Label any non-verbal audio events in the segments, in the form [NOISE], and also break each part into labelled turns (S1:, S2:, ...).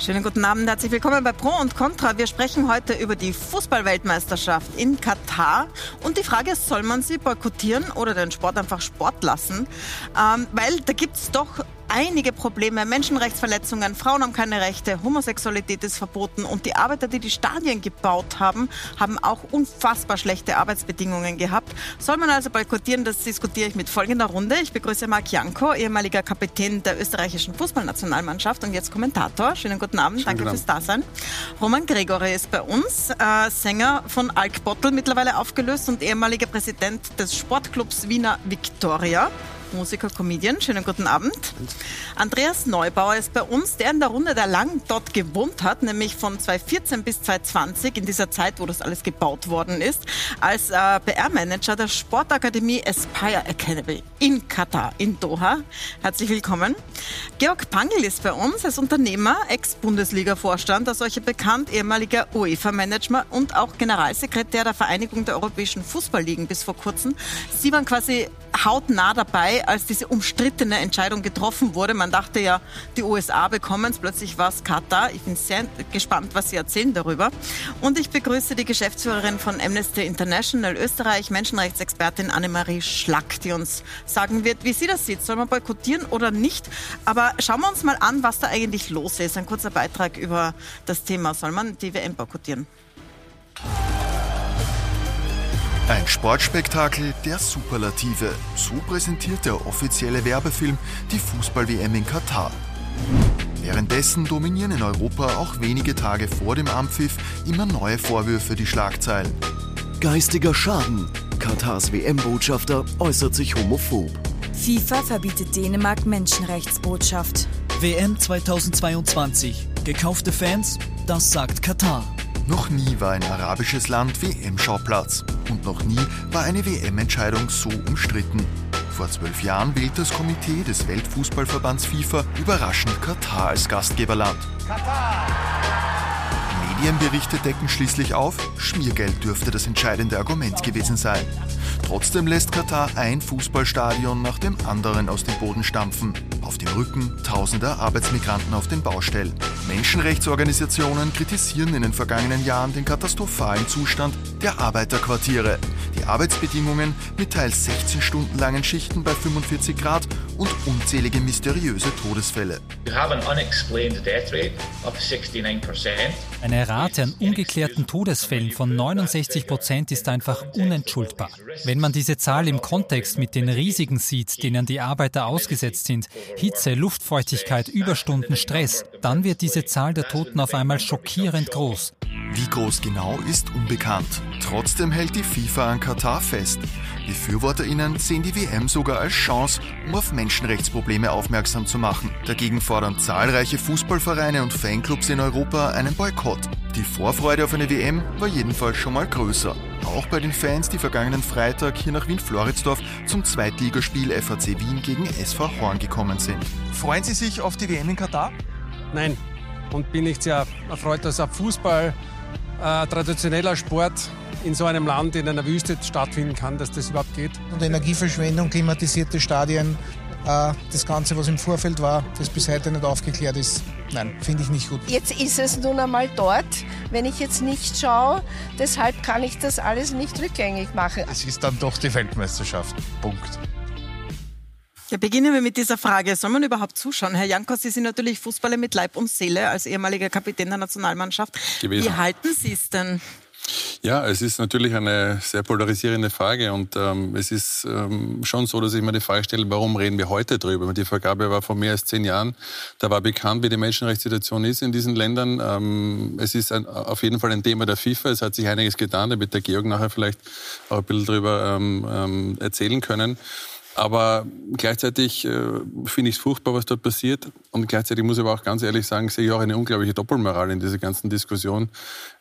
S1: Schönen guten Abend, herzlich willkommen bei Pro und Contra. Wir sprechen heute über die Fußballweltmeisterschaft in Katar. Und die Frage ist, soll man sie boykottieren oder den Sport einfach Sport lassen? Ähm, weil da gibt es doch einige Probleme. Menschenrechtsverletzungen, Frauen haben keine Rechte, Homosexualität ist verboten und die Arbeiter, die die Stadien gebaut haben, haben auch unfassbar schlechte Arbeitsbedingungen gehabt. Soll man also boykottieren, das diskutiere ich mit folgender Runde. Ich begrüße Marc Janko, ehemaliger Kapitän der österreichischen Fußballnationalmannschaft und jetzt Kommentator. Schönen guten Abend, Schönen danke fürs Dasein. Roman Gregory ist bei uns, äh, Sänger von Alk Bottle, mittlerweile aufgelöst und ehemaliger Präsident des Sportclubs Wiener Victoria. Musiker, Comedian. Schönen guten Abend. Andreas Neubauer ist bei uns, der in der Runde der lang dort gewohnt hat, nämlich von 2014 bis 2020, in dieser Zeit, wo das alles gebaut worden ist, als äh, PR-Manager der Sportakademie Aspire Academy in Katar, in Doha. Herzlich willkommen. Georg Pangel ist bei uns als Unternehmer, Ex-Bundesliga-Vorstand, als solche bekannt, ehemaliger UEFA-Manager und auch Generalsekretär der Vereinigung der europäischen Fußballligen bis vor kurzem. Sie waren quasi hautnah dabei, als diese umstrittene Entscheidung getroffen wurde. Man dachte ja, die USA bekommen es, plötzlich war es Katar. Ich bin sehr gespannt, was Sie erzählen darüber. Und ich begrüße die Geschäftsführerin von Amnesty International Österreich, Menschenrechtsexpertin Annemarie Schlack, die uns sagen wird, wie sie das sieht. Soll man boykottieren oder nicht? Aber schauen wir uns mal an, was da eigentlich los ist. Ein kurzer Beitrag über das Thema. Soll man die WM boykottieren?
S2: Ein Sportspektakel der Superlative. So präsentiert der offizielle Werbefilm die Fußball-WM in Katar. Währenddessen dominieren in Europa auch wenige Tage vor dem Ampfiff immer neue Vorwürfe die Schlagzeilen.
S3: Geistiger Schaden. Katars WM-Botschafter äußert sich homophob.
S4: FIFA verbietet Dänemark Menschenrechtsbotschaft.
S5: WM 2022. Gekaufte Fans, das sagt Katar.
S2: Noch nie war ein arabisches Land WM-Schauplatz. Und noch nie war eine WM-Entscheidung so umstritten. Vor zwölf Jahren wählte das Komitee des Weltfußballverbands FIFA überraschend Katar als Gastgeberland. Katar! Medienberichte decken schließlich auf, Schmiergeld dürfte das entscheidende Argument gewesen sein. Trotzdem lässt Katar ein Fußballstadion nach dem anderen aus dem Boden stampfen. Auf dem Rücken tausender Arbeitsmigranten auf den Baustellen. Menschenrechtsorganisationen kritisieren in den vergangenen Jahren den katastrophalen Zustand der Arbeiterquartiere. Die Arbeitsbedingungen mit teils 16 Stunden langen Schichten bei 45 Grad und unzählige mysteriöse Todesfälle.
S6: Eine Rate an ungeklärten Todesfällen von 69 Prozent ist einfach unentschuldbar. Wenn man diese Zahl im Kontext mit den Risiken sieht, denen die Arbeiter ausgesetzt sind, Hitze, Luftfeuchtigkeit, Überstunden, Stress, dann wird diese Zahl der Toten auf einmal schockierend groß.
S2: Wie groß genau ist unbekannt. Trotzdem hält die FIFA an Katar fest. BefürworterInnen sehen die WM sogar als Chance, um auf Menschenrechtsprobleme aufmerksam zu machen. Dagegen fordern zahlreiche Fußballvereine und Fanclubs in Europa einen Boykott. Die Vorfreude auf eine WM war jedenfalls schon mal größer. Auch bei den Fans, die vergangenen Freitag hier nach Wien-Floridsdorf zum Zweitligaspiel FAC Wien gegen SV Horn gekommen sind.
S7: Freuen Sie sich auf die WM in Katar?
S8: Nein. Und bin nicht sehr erfreut, dass ein Fußball äh, traditioneller Sport in so einem Land, in einer Wüste stattfinden kann, dass das überhaupt geht.
S9: Und Energieverschwendung, klimatisierte Stadien, äh, das Ganze, was im Vorfeld war, das bis heute nicht aufgeklärt ist. Nein, finde ich nicht gut.
S10: Jetzt ist es nun einmal dort, wenn ich jetzt nicht schaue. Deshalb kann ich das alles nicht rückgängig machen.
S7: Es ist dann doch die Weltmeisterschaft. Punkt.
S1: Ja, beginnen wir mit dieser Frage. Soll man überhaupt zuschauen? Herr Jankos, Sie sind natürlich Fußballer mit Leib und Seele als ehemaliger Kapitän der Nationalmannschaft. Gewesen. Wie halten Sie es denn?
S11: Ja, es ist natürlich eine sehr polarisierende Frage und ähm, es ist ähm, schon so, dass ich mir die Frage stelle, warum reden wir heute drüber? Die Vergabe war vor mehr als zehn Jahren. Da war bekannt, wie die Menschenrechtssituation ist in diesen Ländern. Ähm, es ist ein, auf jeden Fall ein Thema der FIFA. Es hat sich einiges getan. Da wird der Georg nachher vielleicht auch ein bisschen drüber ähm, ähm, erzählen können. Aber gleichzeitig äh, finde ich es furchtbar, was dort passiert. Und gleichzeitig muss ich aber auch ganz ehrlich sagen, sehe ich auch eine unglaubliche Doppelmoral in dieser ganzen Diskussion.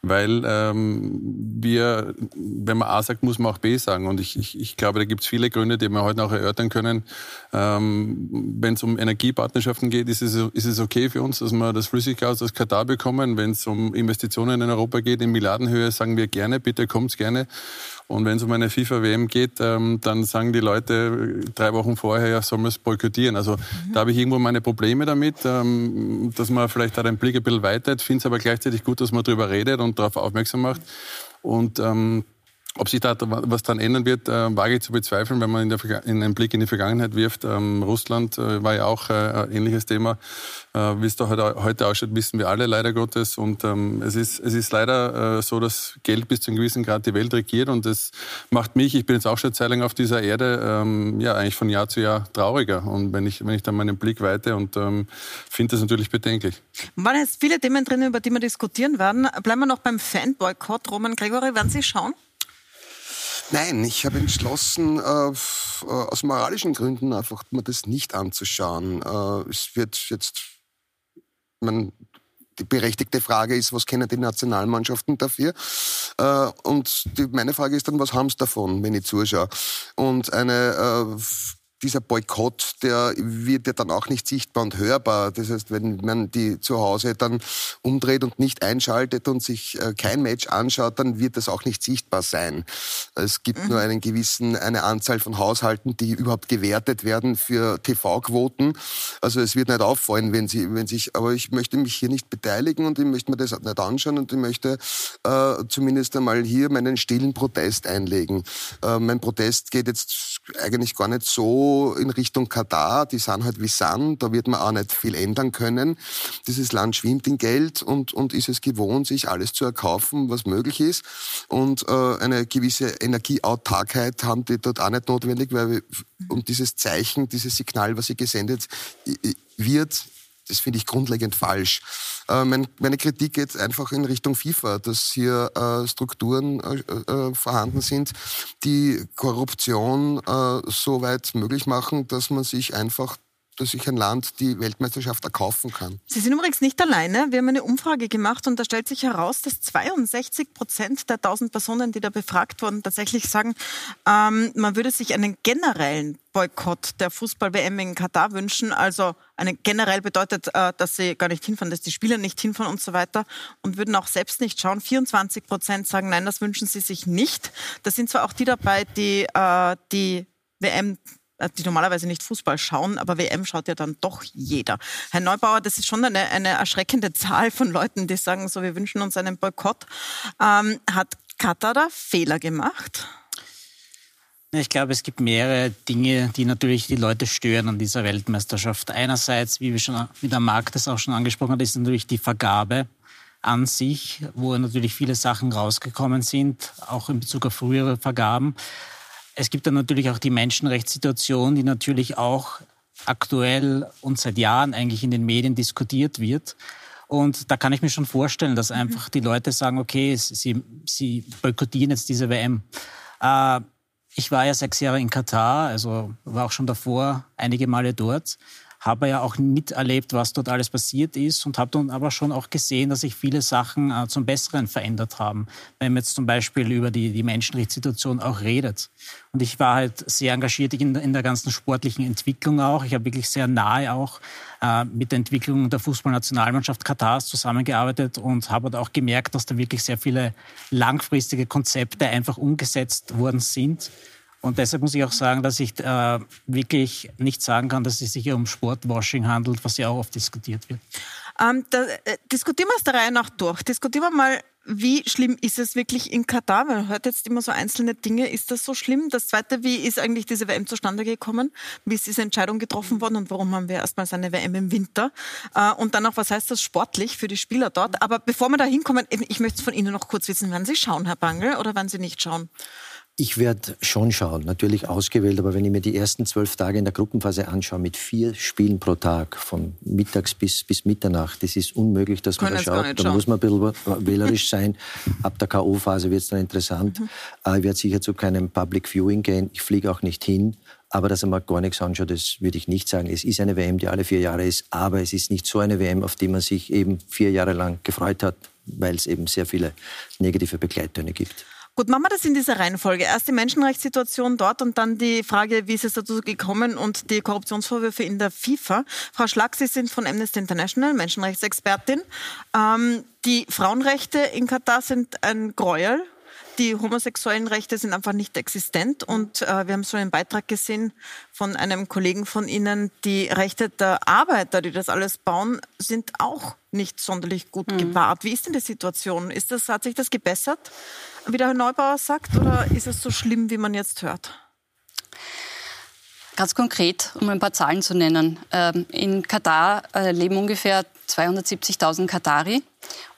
S11: Weil ähm, wir, wenn man A sagt, muss man auch B sagen. Und ich, ich, ich glaube, da gibt es viele Gründe, die wir heute noch erörtern können. Ähm, wenn es um Energiepartnerschaften geht, ist es, ist es okay für uns, dass wir das Flüssiggas aus Katar bekommen. Wenn es um Investitionen in Europa geht, in Milliardenhöhe, sagen wir gerne, bitte kommt's gerne. Und wenn es um eine FIFA-WM geht, ähm, dann sagen die Leute, drei Wochen vorher, ja, soll man es boykottieren. Also mhm. da habe ich irgendwo meine Probleme damit, ähm, dass man vielleicht da den Blick ein bisschen weitet. Finde es aber gleichzeitig gut, dass man darüber redet und darauf aufmerksam macht. Und ähm, ob sich da was dann ändern wird, äh, wage ich zu bezweifeln, wenn man in, der, in einen Blick in die Vergangenheit wirft. Ähm, Russland äh, war ja auch äh, ein ähnliches Thema. Äh, Wie es da heute, heute ausschaut, wissen wir alle leider Gottes. Und ähm, es, ist, es ist leider äh, so, dass Geld bis zu einem gewissen Grad die Welt regiert. Und das macht mich, ich bin jetzt auch schon Zeit lang auf dieser Erde, ähm, ja eigentlich von Jahr zu Jahr trauriger. Und wenn ich, wenn ich dann meinen Blick weite und ähm, finde das natürlich bedenklich.
S1: Waren jetzt viele Themen drin, über die wir diskutieren werden. Bleiben wir noch beim Fanboykott. Roman Gregory, werden Sie schauen?
S12: Nein, ich habe entschlossen, äh, äh, aus moralischen Gründen einfach mir das nicht anzuschauen. Äh, es wird jetzt, man, die berechtigte Frage ist, was kennen die Nationalmannschaften dafür? Äh, und die, meine Frage ist dann, was haben sie davon, wenn ich zuschaue? Und eine äh, dieser Boykott, der wird ja dann auch nicht sichtbar und hörbar. Das heißt, wenn man die zu Hause dann umdreht und nicht einschaltet und sich äh, kein Match anschaut, dann wird das auch nicht sichtbar sein. Es gibt mhm. nur einen gewissen, eine Anzahl von Haushalten, die überhaupt gewertet werden für TV-Quoten. Also es wird nicht auffallen, wenn sie, wenn sich, aber ich möchte mich hier nicht beteiligen und ich möchte mir das nicht anschauen und ich möchte äh, zumindest einmal hier meinen stillen Protest einlegen. Äh, mein Protest geht jetzt eigentlich gar nicht so in Richtung Katar, die sind halt wie Sand, da wird man auch nicht viel ändern können. Dieses Land schwimmt in Geld und, und ist es gewohnt, sich alles zu erkaufen, was möglich ist. Und äh, eine gewisse Energieautarkheit haben die dort auch nicht notwendig, weil wir, und dieses Zeichen, dieses Signal, was sie gesendet wird, das finde ich grundlegend falsch. Äh, mein, meine Kritik geht einfach in Richtung FIFA, dass hier äh, Strukturen äh, äh vorhanden sind, die Korruption äh, so weit möglich machen, dass man sich einfach dass sich ein Land die Weltmeisterschaft erkaufen kann.
S1: Sie sind übrigens nicht alleine. Wir haben eine Umfrage gemacht und da stellt sich heraus, dass 62 Prozent der 1000 Personen, die da befragt wurden, tatsächlich sagen, ähm, man würde sich einen generellen Boykott der Fußball-WM in Katar wünschen. Also eine generell bedeutet, äh, dass sie gar nicht hinfahren, dass die Spieler nicht hinfahren und so weiter und würden auch selbst nicht schauen. 24 Prozent sagen, nein, das wünschen sie sich nicht. Da sind zwar auch die dabei, die äh, die WM die normalerweise nicht Fußball schauen, aber WM schaut ja dann doch jeder. Herr Neubauer, das ist schon eine, eine erschreckende [LAUGHS] Zahl von Leuten, die sagen, so wir wünschen uns einen Boykott. Ähm, hat Katar da Fehler gemacht?
S13: Ich glaube, es gibt mehrere Dinge, die natürlich die Leute stören an dieser Weltmeisterschaft. Einerseits, wie, wir schon, wie der Markt das auch schon angesprochen hat, ist natürlich die Vergabe an sich, wo natürlich viele Sachen rausgekommen sind, auch in Bezug auf frühere Vergaben. Es gibt dann natürlich auch die Menschenrechtssituation, die natürlich auch aktuell und seit Jahren eigentlich in den Medien diskutiert wird. Und da kann ich mir schon vorstellen, dass mhm. einfach die Leute sagen, okay, sie, sie boykottieren jetzt diese WM. Äh, ich war ja sechs Jahre in Katar, also war auch schon davor einige Male dort habe ja auch miterlebt, was dort alles passiert ist und habe dann aber schon auch gesehen, dass sich viele Sachen äh, zum Besseren verändert haben. Wenn man jetzt zum Beispiel über die, die Menschenrechtssituation auch redet. Und ich war halt sehr engagiert in, in der ganzen sportlichen Entwicklung auch. Ich habe wirklich sehr nahe auch äh, mit der Entwicklung der Fußballnationalmannschaft Katars zusammengearbeitet und habe auch gemerkt, dass da wirklich sehr viele langfristige Konzepte einfach umgesetzt worden sind und deshalb muss ich auch sagen, dass ich äh, wirklich nicht sagen kann, dass es sich hier um Sportwashing handelt, was ja auch oft diskutiert wird.
S1: Ähm, da, äh, diskutieren wir es der Reihe nach durch. Diskutieren wir mal, wie schlimm ist es wirklich in Katar? Man hört jetzt immer so einzelne Dinge. Ist das so schlimm? Das Zweite, wie ist eigentlich diese WM zustande gekommen? Wie ist diese Entscheidung getroffen worden und warum haben wir erstmals eine WM im Winter? Äh, und dann auch, was heißt das sportlich für die Spieler dort? Aber bevor wir da hinkommen, ich möchte es von Ihnen noch kurz wissen. Werden Sie schauen, Herr Bangel, oder werden Sie nicht schauen?
S14: Ich werde schon schauen, natürlich ausgewählt, aber wenn ich mir die ersten zwölf Tage in der Gruppenphase anschaue, mit vier Spielen pro Tag, von mittags bis, bis Mitternacht, das ist unmöglich, dass man da schaut. Da muss man ein bisschen wählerisch sein. Ab der K.O.-Phase wird es dann interessant. Mhm. Äh, ich werde sicher zu keinem Public Viewing gehen. Ich fliege auch nicht hin. Aber dass er mal gar nichts anschaut, das würde ich nicht sagen. Es ist eine WM, die alle vier Jahre ist, aber es ist nicht so eine WM, auf die man sich eben vier Jahre lang gefreut hat, weil es eben sehr viele negative Begleittöne gibt.
S1: Gut, machen wir das in dieser Reihenfolge. Erst die Menschenrechtssituation dort und dann die Frage, wie ist es dazu gekommen und die Korruptionsvorwürfe in der FIFA. Frau Schlag, Sie sind von Amnesty International, Menschenrechtsexpertin. Ähm, die Frauenrechte in Katar sind ein Gräuel. Die homosexuellen Rechte sind einfach nicht existent. Und äh, wir haben so einen Beitrag gesehen von einem Kollegen von Ihnen, die Rechte der Arbeiter, die das alles bauen, sind auch nicht sonderlich gut mhm. gewahrt. Wie ist denn die Situation? Ist das, hat sich das gebessert, wie der Herr Neubauer sagt, oder ist es so schlimm, wie man jetzt hört?
S15: Ganz konkret, um ein paar Zahlen zu nennen. Ähm, in Katar äh, leben ungefähr 270.000 Katari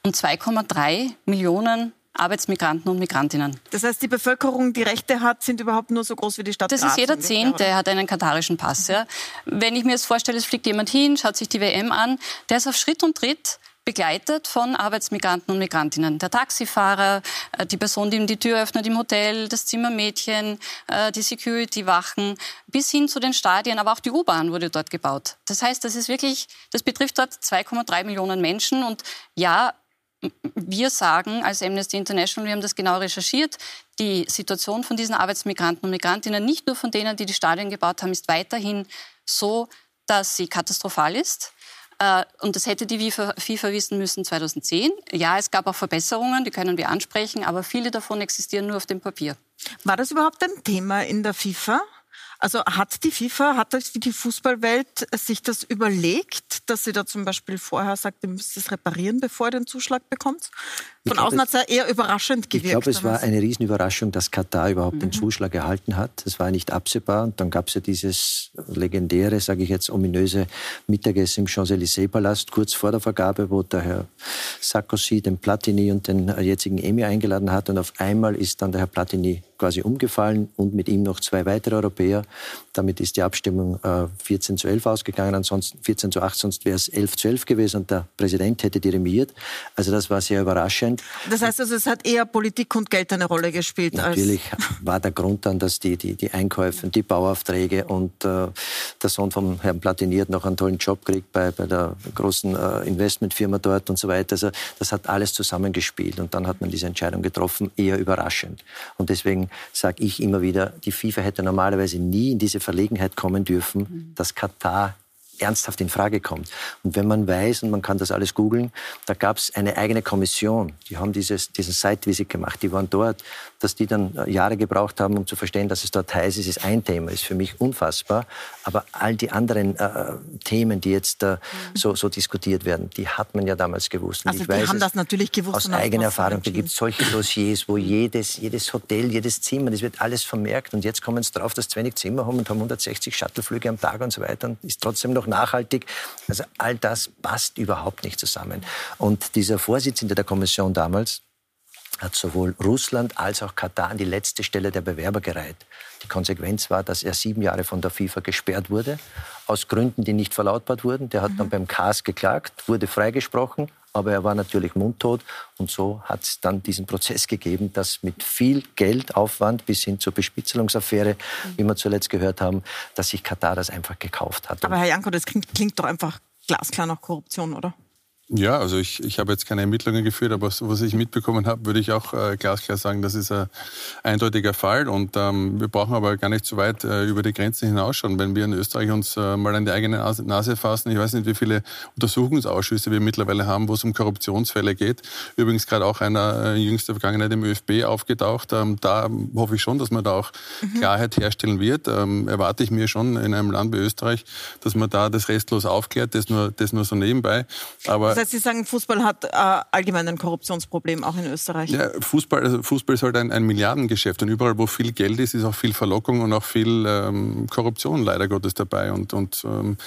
S15: und 2,3 Millionen Arbeitsmigranten und Migrantinnen.
S1: Das heißt, die Bevölkerung, die Rechte hat, sind überhaupt nur so groß wie die Stadt
S15: Das
S1: Graz
S15: ist jeder Zehnte, der hat einen katarischen Pass. Ja. Wenn ich mir jetzt vorstelle, es fliegt jemand hin, schaut sich die WM an, der ist auf Schritt und Tritt begleitet von Arbeitsmigranten und Migrantinnen. Der Taxifahrer, äh, die Person, die ihm die Tür öffnet im Hotel, das Zimmermädchen, äh, die Security-Wachen, bis hin zu den Stadien, aber auch die U-Bahn wurde dort gebaut. Das heißt, das ist wirklich, das betrifft dort 2,3 Millionen Menschen und ja, wir sagen als Amnesty International, wir haben das genau recherchiert, die Situation von diesen Arbeitsmigranten und Migrantinnen, nicht nur von denen, die die Stadien gebaut haben, ist weiterhin so, dass sie katastrophal ist. Äh, und das hätte die FIFA wissen müssen 2010. Ja, es gab auch Verbesserungen, die können wir ansprechen, aber viele davon existieren nur auf dem Papier.
S1: War das überhaupt ein Thema in der FIFA? Also hat die FIFA, hat die Fußballwelt sich das überlegt, dass sie da zum Beispiel vorher sagt, ihr müsst es reparieren, bevor ihr den Zuschlag bekommt? Von außen hat es ja eher überraschend gewirkt.
S14: Ich glaube, es war eine Riesenüberraschung, dass Katar überhaupt mhm. den Zuschlag erhalten hat. Das war nicht absehbar. Und dann gab es ja dieses legendäre, sage ich jetzt, ominöse Mittagessen im Champs-Élysées-Palast kurz vor der Vergabe, wo der Herr Sarkozy den Platini und den jetzigen Emir eingeladen hat. Und auf einmal ist dann der Herr Platini quasi umgefallen und mit ihm noch zwei weitere Europäer. Damit ist die Abstimmung äh, 14 zu 11 ausgegangen, ansonsten 14 zu 8, sonst wäre es 11 zu 11 gewesen und der Präsident hätte dirimiert. Also das war sehr überraschend.
S1: Das heißt also, es hat eher Politik und Geld eine Rolle gespielt.
S14: Natürlich war der Grund dann, dass die, die, die Einkäufe, die Bauaufträge und äh, der Sohn vom Herrn Platiniert noch einen tollen Job kriegt bei, bei der großen äh, Investmentfirma dort und so weiter. Also das hat alles zusammengespielt und dann hat man diese Entscheidung getroffen, eher überraschend. Und deswegen sage ich immer wieder, die FIFA hätte normalerweise nie in diese Verlegenheit kommen dürfen, mhm. dass Katar ernsthaft in Frage kommt. Und wenn man weiß, und man kann das alles googeln, da gab es eine eigene Kommission, die haben dieses, diesen Site-Visit gemacht, die waren dort, dass die dann äh, Jahre gebraucht haben, um zu verstehen, dass es dort heiß ist, ist ein Thema, ist für mich unfassbar. Aber all die anderen äh, Themen, die jetzt äh, mhm. so, so diskutiert werden, die hat man ja damals gewusst.
S1: Und also ich die weiß haben das natürlich gewusst.
S14: Aus eigener Erfahrung, da gibt es solche Dossiers, wo jedes, jedes Hotel, jedes Zimmer, das wird alles vermerkt und jetzt kommen sie drauf, dass sie wenig Zimmer haben und haben 160 Shuttleflüge am Tag und so weiter und ist trotzdem noch nachhaltig. Also all das passt überhaupt nicht zusammen. Und dieser Vorsitzende der Kommission damals, hat sowohl Russland als auch Katar an die letzte Stelle der Bewerber gereiht. Die Konsequenz war, dass er sieben Jahre von der FIFA gesperrt wurde, aus Gründen, die nicht verlautbart wurden. Der hat mhm. dann beim CAS geklagt, wurde freigesprochen, aber er war natürlich mundtot. Und so hat es dann diesen Prozess gegeben, dass mit viel Geldaufwand bis hin zur Bespitzelungsaffäre, mhm. wie wir zuletzt gehört haben, dass sich Katar das einfach gekauft hat.
S1: Aber Herr Janko, das klingt, klingt doch einfach glasklar nach Korruption, oder?
S11: Ja, also ich, ich habe jetzt keine Ermittlungen geführt, aber so, was ich mitbekommen habe, würde ich auch äh, glasklar sagen, das ist ein eindeutiger Fall. Und ähm, wir brauchen aber gar nicht so weit äh, über die Grenzen hinausschauen. Wenn wir in Österreich uns äh, mal an die eigene Nase, fassen, ich weiß nicht, wie viele Untersuchungsausschüsse wir mittlerweile haben, wo es um Korruptionsfälle geht. Übrigens gerade auch einer äh, jüngster Vergangenheit im ÖFB aufgetaucht. Ähm, da hoffe ich schon, dass man da auch mhm. Klarheit herstellen wird. Ähm, erwarte ich mir schon in einem Land wie Österreich, dass man da das restlos aufklärt. Das nur, das nur so nebenbei.
S1: Aber heißt, Sie sagen, Fußball hat äh, allgemein ein Korruptionsproblem, auch in Österreich?
S11: Ja, Fußball, also Fußball ist halt ein, ein Milliardengeschäft und überall, wo viel Geld ist, ist auch viel Verlockung und auch viel ähm, Korruption leider Gottes dabei. Und, und ähm,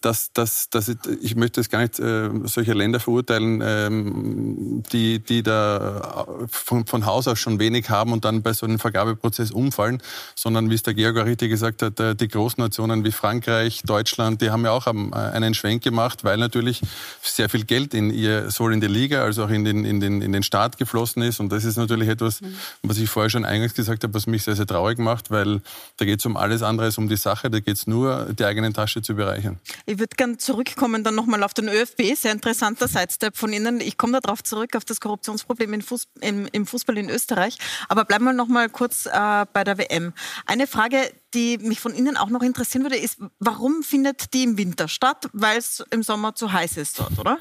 S11: dass, dass, dass ich, ich möchte jetzt gar nicht äh, solche Länder verurteilen, ähm, die, die da von, von Haus aus schon wenig haben und dann bei so einem Vergabeprozess umfallen, sondern wie es der Georg auch richtig gesagt hat, äh, die großen Nationen wie Frankreich, Deutschland, die haben ja auch einen Schwenk gemacht, weil natürlich sehr viel Geld in ihr, sowohl in die Liga als auch in den, in den, in den Staat geflossen ist. Und das ist natürlich etwas, mhm. was ich vorher schon eingangs gesagt habe, was mich sehr, sehr traurig macht, weil da geht es um alles andere als um die Sache, da geht es nur, die eigene Tasche zu bereichern.
S1: Ich würde gerne zurückkommen dann nochmal auf den ÖFB. Sehr interessanter Sidestep von Ihnen. Ich komme darauf zurück, auf das Korruptionsproblem Fuß, im, im, Fußball in Österreich. Aber bleiben wir nochmal kurz äh, bei der WM. Eine Frage, die mich von Ihnen auch noch interessieren würde, ist, warum findet die im Winter statt? Weil es im Sommer zu heiß ist dort, oder?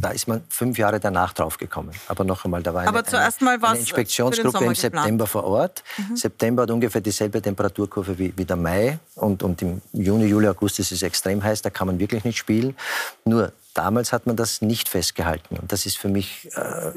S14: Da ist man fünf Jahre danach drauf gekommen. Aber noch einmal, da war eine,
S1: mal
S14: eine Inspektionsgruppe im September vor Ort. Mhm. September hat ungefähr dieselbe Temperaturkurve wie, wie der Mai. Und, und im Juni, Juli, August ist es extrem heiß, da kann man wirklich nicht spielen. Nur damals hat man das nicht festgehalten. Und das ist für mich äh,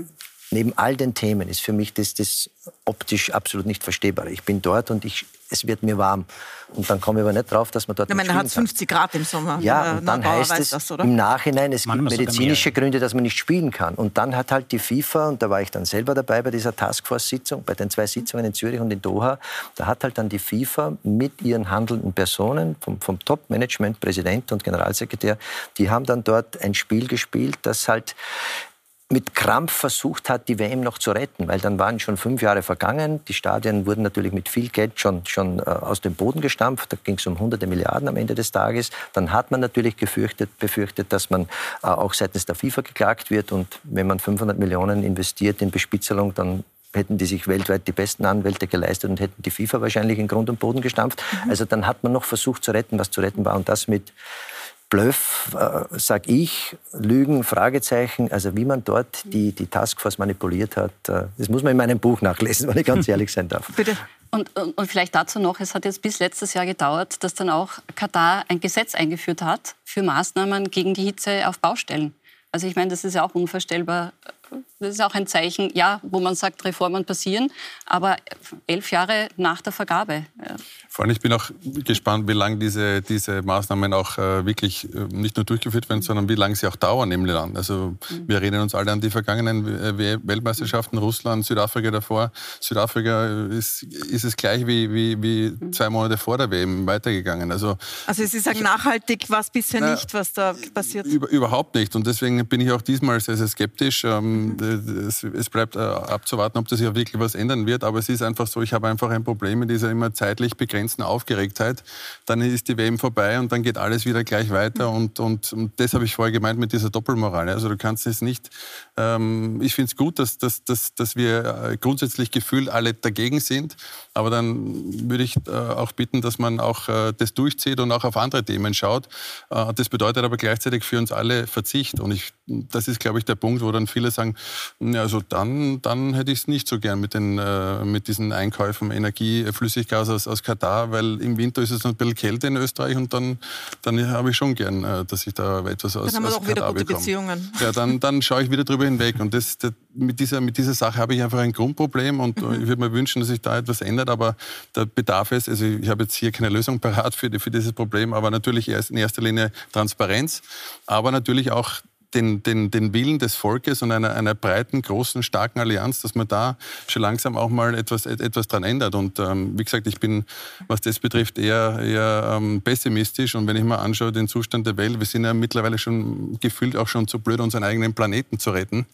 S14: neben all den Themen ist für mich das, das optisch absolut nicht verstehbar. Ich bin dort und ich, es wird mir warm. Und dann komme ich aber nicht drauf, dass man dort
S1: ich meine, hat 50 Grad im Sommer.
S14: Ja, und dann heißt es das, im Nachhinein, es gibt medizinische Gründe, dass man nicht spielen kann. Und dann hat halt die FIFA, und da war ich dann selber dabei bei dieser Taskforce-Sitzung, bei den zwei Sitzungen in Zürich und in Doha, da hat halt dann die FIFA mit ihren handelnden Personen, vom, vom Top-Management, Präsident und Generalsekretär, die haben dann dort ein Spiel gespielt, das halt mit Krampf versucht hat, die WM noch zu retten, weil dann waren schon fünf Jahre vergangen. Die Stadien wurden natürlich mit viel Geld schon, schon äh, aus dem Boden gestampft. Da ging es um hunderte Milliarden am Ende des Tages. Dann hat man natürlich gefürchtet, befürchtet, dass man äh, auch seitens der FIFA geklagt wird. Und wenn man 500 Millionen investiert in Bespitzelung, dann hätten die sich weltweit die besten Anwälte geleistet und hätten die FIFA wahrscheinlich in Grund und Boden gestampft. Mhm. Also dann hat man noch versucht zu retten, was zu retten war. Und das mit Bluff, äh, sage ich, Lügen, Fragezeichen, also wie man dort die, die Taskforce manipuliert hat, äh, das muss man in meinem Buch nachlesen, wenn ich ganz [LAUGHS] ehrlich sein darf.
S15: Bitte. Und, und, und, vielleicht dazu noch, es hat jetzt bis letztes Jahr gedauert, dass dann auch Katar ein Gesetz eingeführt hat für Maßnahmen gegen die Hitze auf Baustellen. Also ich meine, das ist ja auch unvorstellbar das ist auch ein Zeichen, ja, wo man sagt, Reformen passieren, aber elf Jahre nach der Vergabe. Ja.
S11: Vor allem, ich bin auch gespannt, wie lange diese, diese Maßnahmen auch äh, wirklich äh, nicht nur durchgeführt werden, sondern wie lange sie auch dauern im Land. Also mhm. wir erinnern uns alle an die vergangenen äh, Weltmeisterschaften, Russland, Südafrika davor. Südafrika ist, ist es gleich wie, wie, wie mhm. zwei Monate vor der WM weitergegangen. Also,
S1: also Sie sagen, nachhaltig war es bisher na, nicht, was da passiert?
S11: Über, überhaupt nicht. Und deswegen bin ich auch diesmal sehr, sehr skeptisch. Ähm, es, es bleibt äh, abzuwarten, ob das ja wirklich was ändern wird. Aber es ist einfach so, ich habe einfach ein Problem mit dieser immer zeitlich begrenzten Aufgeregtheit. Dann ist die WM vorbei und dann geht alles wieder gleich weiter. Und, und, und das habe ich vorher gemeint mit dieser Doppelmoral. Also du kannst es nicht, ähm, ich finde es gut, dass, dass, dass, dass wir äh, grundsätzlich gefühlt alle dagegen sind. Aber dann würde ich äh, auch bitten, dass man auch äh, das durchzieht und auch auf andere Themen schaut. Äh, das bedeutet aber gleichzeitig für uns alle Verzicht. Und ich, das ist, glaube ich, der Punkt, wo dann viele sagen, ja, also dann, dann hätte ich es nicht so gern mit, den, äh, mit diesen Einkäufen Energie, Flüssiggas aus, aus Katar, weil im Winter ist es ein bisschen kälter in Österreich und dann, dann habe ich schon gern, äh, dass ich da etwas aus,
S1: dann haben wir
S11: aus
S1: auch wieder gute bekomme. Beziehungen.
S11: Ja, dann, dann schaue ich wieder drüber hinweg und das, das, mit, dieser, mit dieser Sache habe ich einfach ein Grundproblem und mhm. ich würde mir wünschen, dass sich da etwas ändert, aber da bedarf es, also ich habe jetzt hier keine Lösung parat für, für dieses Problem, aber natürlich erst in erster Linie Transparenz, aber natürlich auch den, den, den Willen des Volkes und einer, einer breiten, großen, starken Allianz, dass man da schon langsam auch mal etwas, etwas dran ändert. Und ähm, wie gesagt, ich bin, was das betrifft, eher, eher ähm, pessimistisch. Und wenn ich mir anschaue, den Zustand der Welt, wir sind ja mittlerweile schon gefühlt auch schon zu blöd, unseren eigenen Planeten zu retten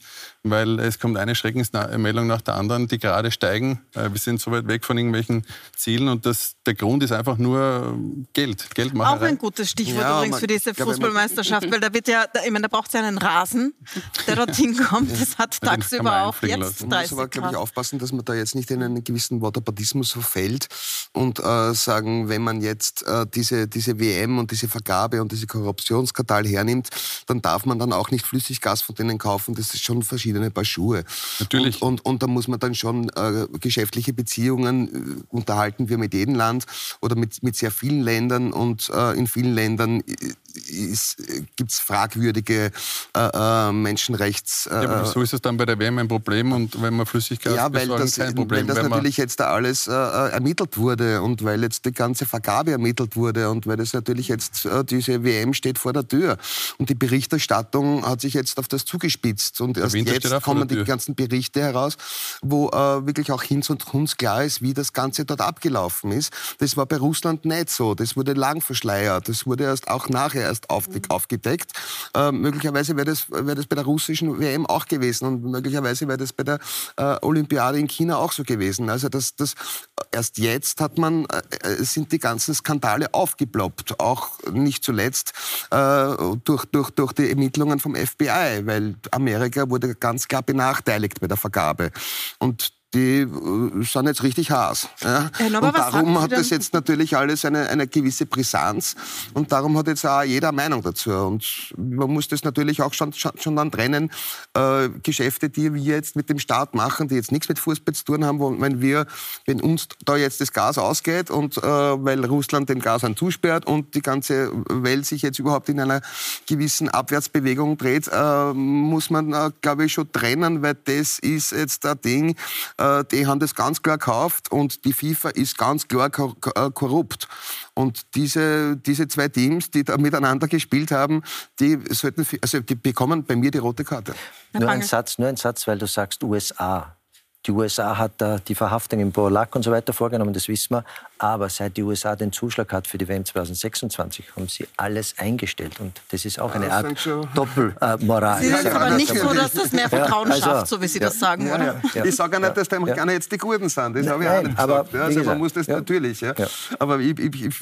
S11: weil es kommt eine Schreckensmeldung nach der anderen, die gerade steigen. Äh, wir sind so weit weg von irgendwelchen Zielen und das, der Grund ist einfach nur Geld, Geldmacherei.
S1: Auch ein gutes Stichwort ja, übrigens für diese Fußballmeisterschaft, weil da wird ja, ich meine, da braucht es ja einen Rasen, der dorthin [LAUGHS] kommt. Das hat tagsüber auch jetzt 30 Man muss
S12: aber, glaube ich, aufpassen, dass man da jetzt nicht in einen gewissen Whataboutismus verfällt und äh, sagen, wenn man jetzt äh, diese, diese WM und diese Vergabe und diese Korruptionsskandal hernimmt, dann darf man dann auch nicht Flüssiggas von denen kaufen. Das ist schon verschieden verschiedene Paar Schuhe.
S11: Natürlich.
S12: Und, und, und da muss man dann schon äh, geschäftliche Beziehungen äh, unterhalten wir mit jedem Land oder mit, mit sehr vielen Ländern und äh, in vielen Ländern äh, gibt es fragwürdige äh, äh, Menschenrechts...
S11: Äh, ja, wieso ist es dann bei der WM ein Problem und wenn man Flüssigkeit
S12: ja, weil das, kein Problem? Weil das natürlich jetzt da alles äh, äh, ermittelt wurde und weil jetzt die ganze Vergabe ermittelt wurde und weil das natürlich jetzt, äh, diese WM steht vor der Tür. Und die Berichterstattung hat sich jetzt auf das zugespitzt und erst jetzt kommen die ganzen Berichte heraus, wo wirklich auch Hinz und Kunz klar ist, wie das Ganze dort abgelaufen ist. Das war bei Russland nicht so. Das wurde lang verschleiert. Das wurde erst auch nachher erst auf, aufgedeckt. Äh, möglicherweise wäre das, wär das bei der russischen WM auch gewesen und möglicherweise wäre das bei der äh, Olympiade in China auch so gewesen. Also das, das, erst jetzt hat man, äh, sind die ganzen Skandale aufgeploppt, auch nicht zuletzt äh, durch, durch, durch die Ermittlungen vom FBI, weil Amerika wurde ganz klar benachteiligt bei der Vergabe. Und die äh, sind jetzt richtig heiß. Ja? und darum hat das jetzt natürlich alles eine, eine gewisse Brisanz und darum hat jetzt auch jeder Meinung dazu. Und man muss das natürlich auch schon, schon dann trennen. Äh, Geschäfte, die wir jetzt mit dem Staat machen, die jetzt nichts mit Fußball zu tun haben, wo, wenn, wir, wenn uns da jetzt das Gas ausgeht und äh, weil Russland den Gas zusperrt und die ganze Welt sich jetzt überhaupt in einer gewissen Abwärtsbewegung dreht, äh, muss man, äh, glaube ich, schon trennen, weil das ist jetzt ein Ding, die haben das ganz klar gekauft und die FIFA ist ganz klar äh, korrupt. Und diese, diese zwei Teams, die da miteinander gespielt haben, die, sollten, also die bekommen bei mir die rote Karte.
S14: Nur ein Satz, nur ein Satz, weil du sagst USA. Die USA hat da die Verhaftung in Borlak und so weiter vorgenommen, das wissen wir. Aber seit die USA den Zuschlag hat für die WM 2026, haben sie alles eingestellt. Und das ist auch eine Art Doppelmoral.
S1: Sie sagen aber nicht so, dass das mehr Vertrauen ja, also, schafft, so wie Sie ja, das sagen, ja, oder?
S12: Ich sage ja nicht, dass die Amerikaner jetzt die Guten sind. Das habe ich auch nicht
S14: aber, gesagt.
S12: Also man muss das natürlich. Aber ich, ich, ich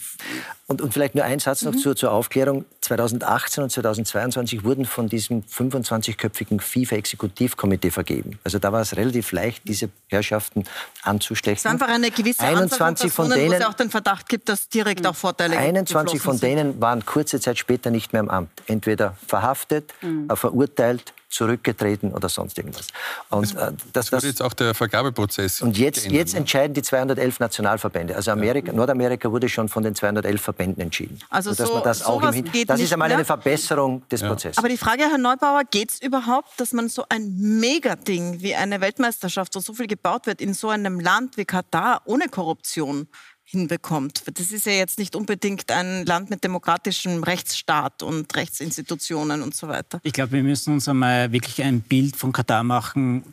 S14: und, und, vielleicht nur ein Satz noch mhm. zur, zur, Aufklärung. 2018 und 2022 wurden von diesem 25-köpfigen FIFA-Exekutivkomitee vergeben. Also da war es relativ leicht, diese Herrschaften anzustechen. Es ist
S1: einfach eine gewisse 21 von, von denen, wo es auch den Verdacht gibt, dass direkt auch Vorteile
S14: 21 von denen waren kurze Zeit später nicht mehr im Amt. Entweder verhaftet, mhm. verurteilt zurückgetreten oder sonst irgendwas.
S11: Und äh, das, das jetzt auch der Vergabeprozess.
S14: Und jetzt, geändert, jetzt ne? entscheiden die 211 Nationalverbände. Also Amerika, ja. Nordamerika wurde schon von den 211 Verbänden entschieden. Also so, dass das auch im Das ist einmal eine Verbesserung des ja. Prozesses.
S1: Aber die Frage, Herr Neubauer, geht es überhaupt, dass man so ein Megading wie eine Weltmeisterschaft, wo so viel gebaut wird, in so einem Land wie Katar ohne Korruption hinbekommt. Das ist ja jetzt nicht unbedingt ein Land mit demokratischem Rechtsstaat und Rechtsinstitutionen und so weiter.
S13: Ich glaube, wir müssen uns einmal wirklich ein Bild von Katar machen,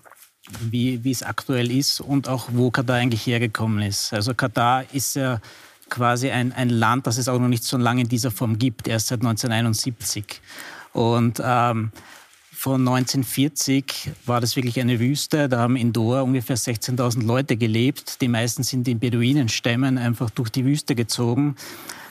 S13: wie, wie es aktuell ist und auch wo Katar eigentlich hergekommen ist. Also Katar ist ja quasi ein, ein Land, das es auch noch nicht so lange in dieser Form gibt, erst seit 1971. Und ähm, von 1940 war das wirklich eine Wüste. Da haben in Doha ungefähr 16.000 Leute gelebt. Die meisten sind in Beduinenstämmen einfach durch die Wüste gezogen.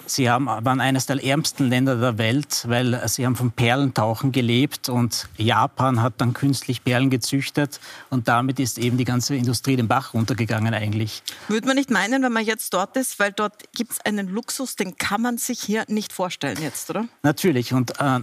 S13: Sie haben, waren eines der ärmsten Länder der Welt, weil sie haben vom Perlentauchen gelebt und Japan hat dann künstlich Perlen gezüchtet und damit ist eben die ganze Industrie den Bach runtergegangen eigentlich.
S1: Würde man nicht meinen, wenn man jetzt dort ist, weil dort gibt es einen Luxus, den kann man sich hier nicht vorstellen jetzt, oder?
S13: Natürlich und äh,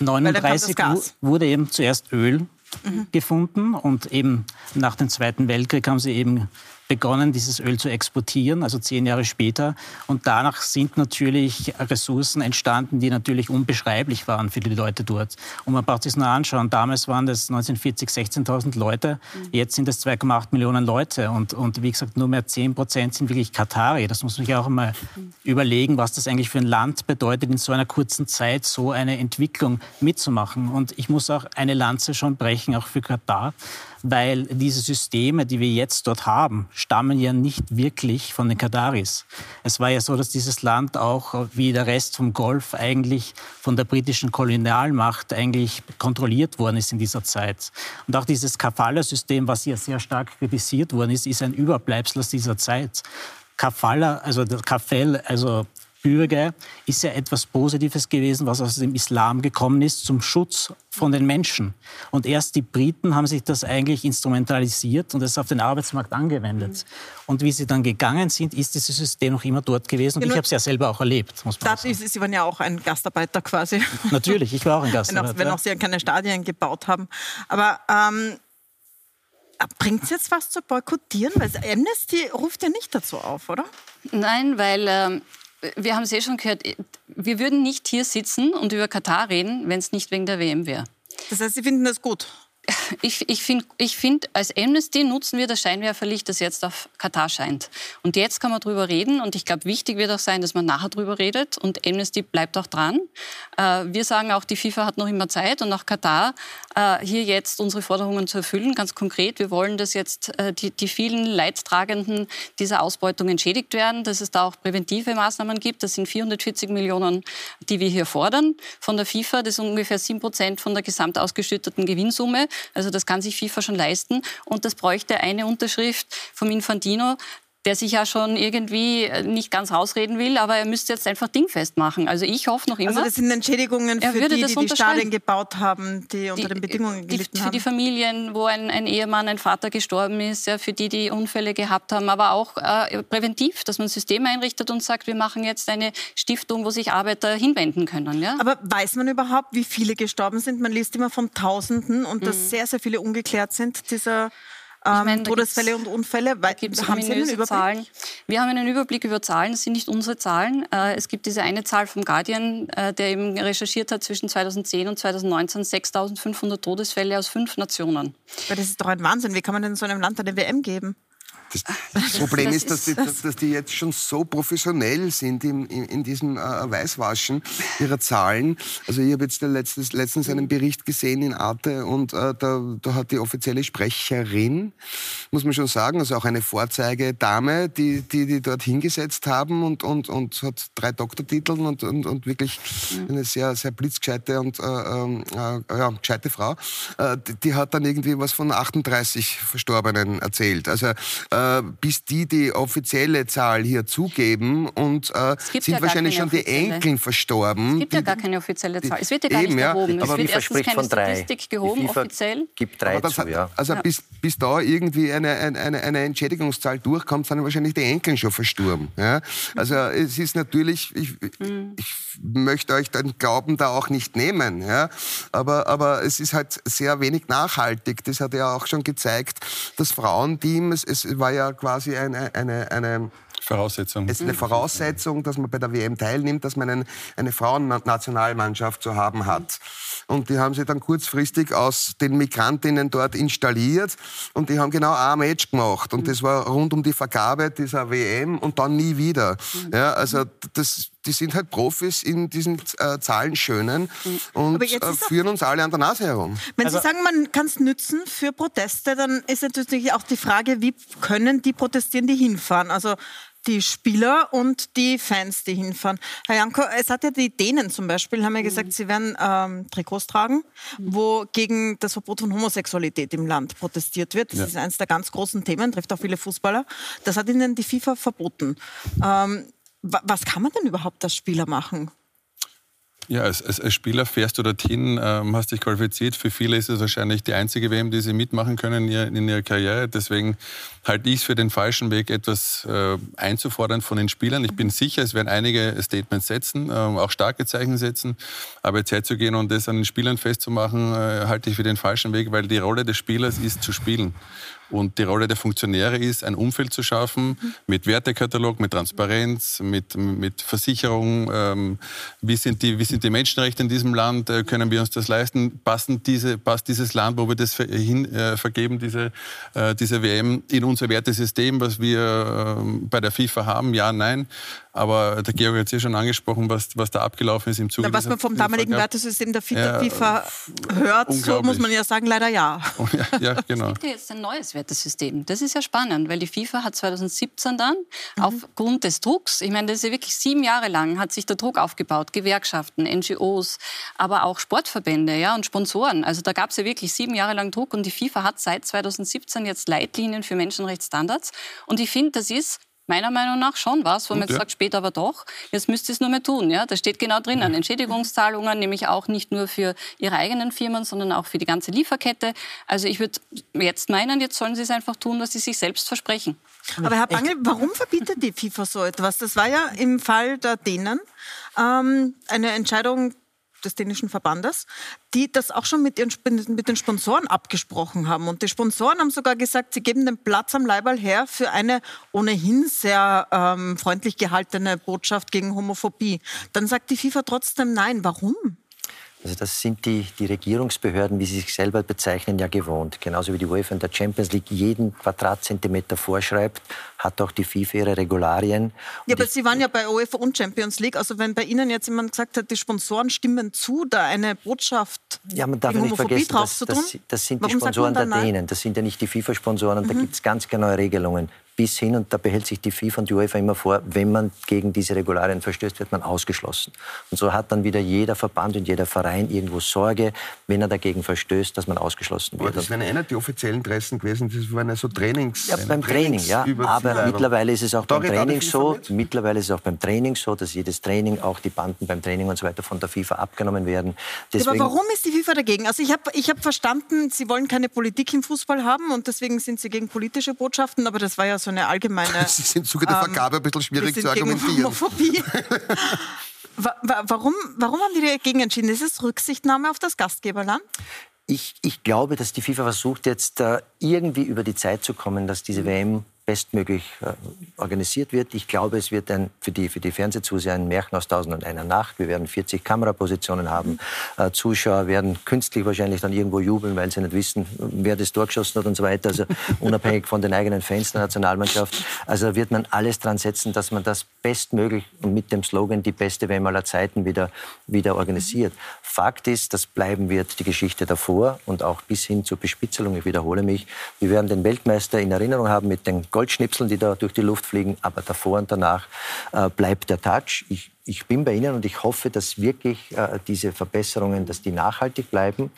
S13: 39 wurde eben zuerst Öl mhm. gefunden und eben nach dem Zweiten Weltkrieg haben sie eben begonnen, dieses Öl zu exportieren, also zehn Jahre später. Und danach sind natürlich Ressourcen entstanden, die natürlich unbeschreiblich waren für die Leute dort. Und man braucht sich nur anschauen. Damals waren das 1940 16.000 Leute. Mhm. Jetzt sind es 2,8 Millionen Leute. Und, und wie gesagt, nur mehr 10 Prozent sind wirklich Katari. Das muss man sich auch mal mhm. überlegen, was das eigentlich für ein Land bedeutet, in so einer kurzen Zeit so eine Entwicklung mitzumachen. Und ich muss auch eine Lanze schon brechen, auch für Katar weil diese Systeme, die wir jetzt dort haben, stammen ja nicht wirklich von den Kataris. Es war ja so, dass dieses Land auch wie der Rest vom Golf eigentlich von der britischen Kolonialmacht eigentlich kontrolliert worden ist in dieser Zeit. Und auch dieses Kafala-System, was ja sehr stark kritisiert worden ist, ist ein Überbleibsel aus dieser Zeit. Kafala, also der Kafel, also Bürger ist ja etwas Positives gewesen, was aus dem Islam gekommen ist, zum Schutz von den Menschen. Und erst die Briten haben sich das eigentlich instrumentalisiert und es auf den Arbeitsmarkt angewendet. Und wie sie dann gegangen sind, ist dieses System noch immer dort gewesen. Und genau. ich habe es ja selber auch erlebt,
S1: muss man das sagen. Ist, sie waren ja auch ein Gastarbeiter quasi.
S13: Natürlich, ich war auch ein [LAUGHS] Gastarbeiter.
S1: wenn, auch, wenn auch Sie keine Stadien gebaut haben. Aber ähm, bringt es jetzt was zu boykottieren? Weil Amnesty ruft ja nicht dazu auf, oder?
S15: Nein, weil ähm, wir haben es eh schon gehört, wir würden nicht hier sitzen und über Katar reden, wenn es nicht wegen der WM wäre.
S1: Das heißt, Sie finden das gut?
S15: Ich, ich finde, ich find, als Amnesty nutzen wir das Scheinwerferlicht, das jetzt auf Katar scheint. Und jetzt kann man darüber reden. Und ich glaube, wichtig wird auch sein, dass man nachher darüber redet. Und Amnesty bleibt auch dran. Äh, wir sagen auch, die FIFA hat noch immer Zeit und auch Katar, äh, hier jetzt unsere Forderungen zu erfüllen. Ganz konkret, wir wollen, dass jetzt äh, die, die vielen Leidtragenden dieser Ausbeutung entschädigt werden, dass es da auch präventive Maßnahmen gibt. Das sind 440 Millionen, die wir hier fordern von der FIFA. Das sind ungefähr 7 Prozent von der gesamt ausgeschütteten Gewinnsumme. Also das kann sich FIFA schon leisten. Und das bräuchte eine Unterschrift vom Infantino, der sich ja schon irgendwie äh, nicht ganz rausreden will, aber er müsste jetzt einfach dingfest machen. Also ich hoffe noch immer.
S1: Also das sind Entschädigungen für die, die die Stadien gebaut haben, die unter
S15: die,
S1: den Bedingungen gelitten
S15: die,
S1: haben.
S15: Für die Familien, wo ein, ein, Ehemann, ein Vater gestorben ist, ja, für die, die Unfälle gehabt haben, aber auch äh, präventiv, dass man Systeme einrichtet und sagt, wir machen jetzt eine Stiftung, wo sich Arbeiter hinwenden können. Ja?
S1: Aber weiß man überhaupt, wie viele gestorben sind? Man liest immer von Tausenden und mhm. dass sehr, sehr viele ungeklärt sind, dieser ähm, meine, Todesfälle und Unfälle?
S15: Weil, haben Sie einen Überblick? Zahlen. Wir haben einen Überblick über Zahlen, das sind nicht unsere Zahlen. Äh, es gibt diese eine Zahl vom Guardian, äh, der eben recherchiert hat zwischen 2010 und 2019 6.500 Todesfälle aus fünf Nationen.
S1: Aber das ist doch ein Wahnsinn. Wie kann man denn so einem Land eine WM geben? [LAUGHS]
S12: Das Problem das ist, dass die, dass die, jetzt schon so professionell sind in, in, in diesem äh, Weißwaschen ihrer Zahlen. Also ich habe jetzt letztens, letztens einen Bericht gesehen in Arte und äh, da, da hat die offizielle Sprecherin, muss man schon sagen, also auch eine Vorzeigedame, die, die die dort hingesetzt haben und, und, und hat drei Doktortitel und, und, und wirklich eine sehr, sehr blitzgescheite und äh, ähm, äh, ja, gescheite Frau, äh, die, die, hat dann irgendwie was von 38 Verstorbenen erzählt. Also äh, bis die die offizielle Zahl hier zugeben und äh, sind ja wahrscheinlich schon die Enkeln verstorben.
S15: Es gibt ja gar keine offizielle Zahl. Es wird ja gar eben, nicht erhoben.
S14: Ja. Aber es
S15: wird
S14: erstens keine von drei. Statistik
S15: gehoben, offiziell.
S14: gibt drei
S12: das,
S14: zu, ja.
S12: Also ja. Bis, bis da irgendwie eine, eine, eine Entschädigungszahl durchkommt, sind wahrscheinlich die Enkeln schon verstorben. Ja? Also es ist natürlich, ich, mhm. ich möchte euch den Glauben da auch nicht nehmen, ja? aber, aber es ist halt sehr wenig nachhaltig. Das hat ja auch schon gezeigt, das Frauenteam, es, es war ja quasi eine, eine, eine
S11: Voraussetzung.
S12: Es ist eine Voraussetzung, dass man bei der WM teilnimmt, dass man einen, eine Frauennationalmannschaft zu haben hat. Und die haben sie dann kurzfristig aus den Migrantinnen dort installiert und die haben genau ein Match gemacht. Und das war rund um die Vergabe dieser WM und dann nie wieder. Ja, also das, die sind halt Profis in diesen äh, Zahlenschönen und äh, führen uns alle an der Nase herum.
S1: Wenn Sie also sagen, man kann es nützen für Proteste, dann ist natürlich auch die Frage, wie können die protestieren, die hinfahren? Also die Spieler und die Fans, die hinfahren. Herr Janko, es hat ja die Dänen zum Beispiel, haben ja gesagt, mhm. sie werden ähm, Trikots tragen, mhm. wo gegen das Verbot von Homosexualität im Land protestiert wird. Das ja. ist eines der ganz großen Themen, trifft auch viele Fußballer. Das hat ihnen die FIFA verboten. Ähm, was kann man denn überhaupt als Spieler machen?
S11: Ja, als, als, als, Spieler fährst du dorthin, ähm, hast dich qualifiziert. Für viele ist es wahrscheinlich die einzige WM, die sie mitmachen können in, ihr, in ihrer Karriere. Deswegen halte ich es für den falschen Weg, etwas äh, einzufordern von den Spielern. Ich bin sicher, es werden einige Statements setzen, äh, auch starke Zeichen setzen. Aber jetzt herzugehen und das an den Spielern festzumachen, äh, halte ich für den falschen Weg, weil die Rolle des Spielers ist zu spielen. Und die Rolle der Funktionäre ist, ein Umfeld zu schaffen mit Wertekatalog, mit Transparenz, mit, mit Versicherung. Ähm, wie, sind die, wie sind die Menschenrechte in diesem Land? Äh, können wir uns das leisten? Passen diese, passt dieses Land, wo wir das hin, äh, vergeben, diese, äh, diese WM, in unser Wertesystem, was wir äh, bei der FIFA haben? Ja, nein. Aber der Georg hat es ja schon angesprochen, was, was da abgelaufen ist im Zuge
S1: Na, Was man vom damaligen Wertesystem der FIFA, ja, hört, so muss man ja sagen, leider ja.
S11: Oh, ja, ja [LAUGHS] genau.
S15: Es gibt ja jetzt ein neues Wertesystem. Das ist ja spannend, weil die FIFA hat 2017 dann mhm. aufgrund des Drucks, ich meine, das ist ja wirklich sieben Jahre lang, hat sich der Druck aufgebaut, Gewerkschaften, NGOs, aber auch Sportverbände ja, und Sponsoren. Also da gab es ja wirklich sieben Jahre lang Druck und die FIFA hat seit 2017 jetzt Leitlinien für Menschenrechtsstandards. Und ich finde, das ist meiner Meinung nach schon was, wo man jetzt ja. sagt, später aber doch, jetzt müsst ihr es nur mehr tun. Ja? Da steht genau drinnen, Entschädigungszahlungen, nämlich auch nicht nur für ihre eigenen Firmen, sondern auch für die ganze Lieferkette. Also ich würde jetzt meinen, jetzt sollen sie es einfach tun, was sie sich selbst versprechen.
S1: Aber Herr Bangel, warum verbietet die FIFA so etwas? Das war ja im Fall der Dänen ähm, eine Entscheidung, des dänischen Verbandes, die das auch schon mit, ihren, mit den Sponsoren abgesprochen haben. Und die Sponsoren haben sogar gesagt, sie geben den Platz am Leibwall her für eine ohnehin sehr ähm, freundlich gehaltene Botschaft gegen Homophobie. Dann sagt die FIFA trotzdem nein. Warum?
S14: Also das sind die, die Regierungsbehörden, wie sie sich selber bezeichnen, ja gewohnt. Genauso wie die UEFA in der Champions League jeden Quadratzentimeter vorschreibt, hat auch die FIFA ihre Regularien.
S1: Ja, aber Sie waren ja bei UEFA und Champions League. Also wenn bei Ihnen jetzt jemand gesagt hat, die Sponsoren stimmen zu, da eine Botschaft
S14: ja, man darf nicht vergessen, das, das, das, sind die Warum Sponsoren der Dänen. Das sind ja nicht die FIFA-Sponsoren. Mhm. Da gibt es ganz genaue Regelungen bis hin, und da behält sich die FIFA und die UEFA immer vor, wenn man gegen diese Regularien verstößt, wird man ausgeschlossen. Und so hat dann wieder jeder Verband und jeder Verein irgendwo Sorge, wenn er dagegen verstößt, dass man ausgeschlossen wird.
S12: Aber das wären einer die offiziellen Dressen gewesen, das waren ja so Trainings.
S14: Ja, beim Training, ja. Aber mittlerweile ist es auch beim Training so, mittlerweile ist es auch beim Training so, dass jedes Training, auch die Banden beim Training und so weiter von der FIFA abgenommen werden.
S1: Deswegen aber warum ist die FIFA dagegen? Also ich habe ich hab verstanden, Sie wollen keine Politik im Fußball haben und deswegen sind Sie gegen politische Botschaften, aber das war ja so eine allgemeine... [LAUGHS]
S12: Sie sind im Zuge der ähm, Vergabe ein bisschen schwierig zu argumentieren. Homophobie. [LAUGHS]
S1: warum, warum haben die dagegen entschieden? Ist es Rücksichtnahme auf das Gastgeberland?
S14: Ich, ich glaube, dass die FIFA versucht jetzt äh, irgendwie über die Zeit zu kommen, dass diese WM bestmöglich äh, organisiert wird. Ich glaube, es wird ein, für, die, für die Fernsehzuseher ein Märchen aus Tausend und einer Nacht. Wir werden 40 Kamerapositionen haben. Äh, Zuschauer werden künstlich wahrscheinlich dann irgendwo jubeln, weil sie nicht wissen, wer das Tor geschossen hat und so weiter. Also [LAUGHS] unabhängig von den eigenen Fans der Nationalmannschaft. Also wird man alles dran setzen, dass man das bestmöglich und mit dem Slogan die beste WM aller Zeiten wieder, wieder organisiert. Fakt ist, das bleiben wird die Geschichte davor und auch bis hin zur Bespitzelung. Ich wiederhole mich. Wir werden den Weltmeister in Erinnerung haben mit den Goldschnipseln, die da durch die Luft fliegen, aber davor und danach äh, bleibt der Touch. Ich ich bin bei Ihnen und ich hoffe, dass wirklich äh, diese Verbesserungen, dass die nachhaltig bleiben.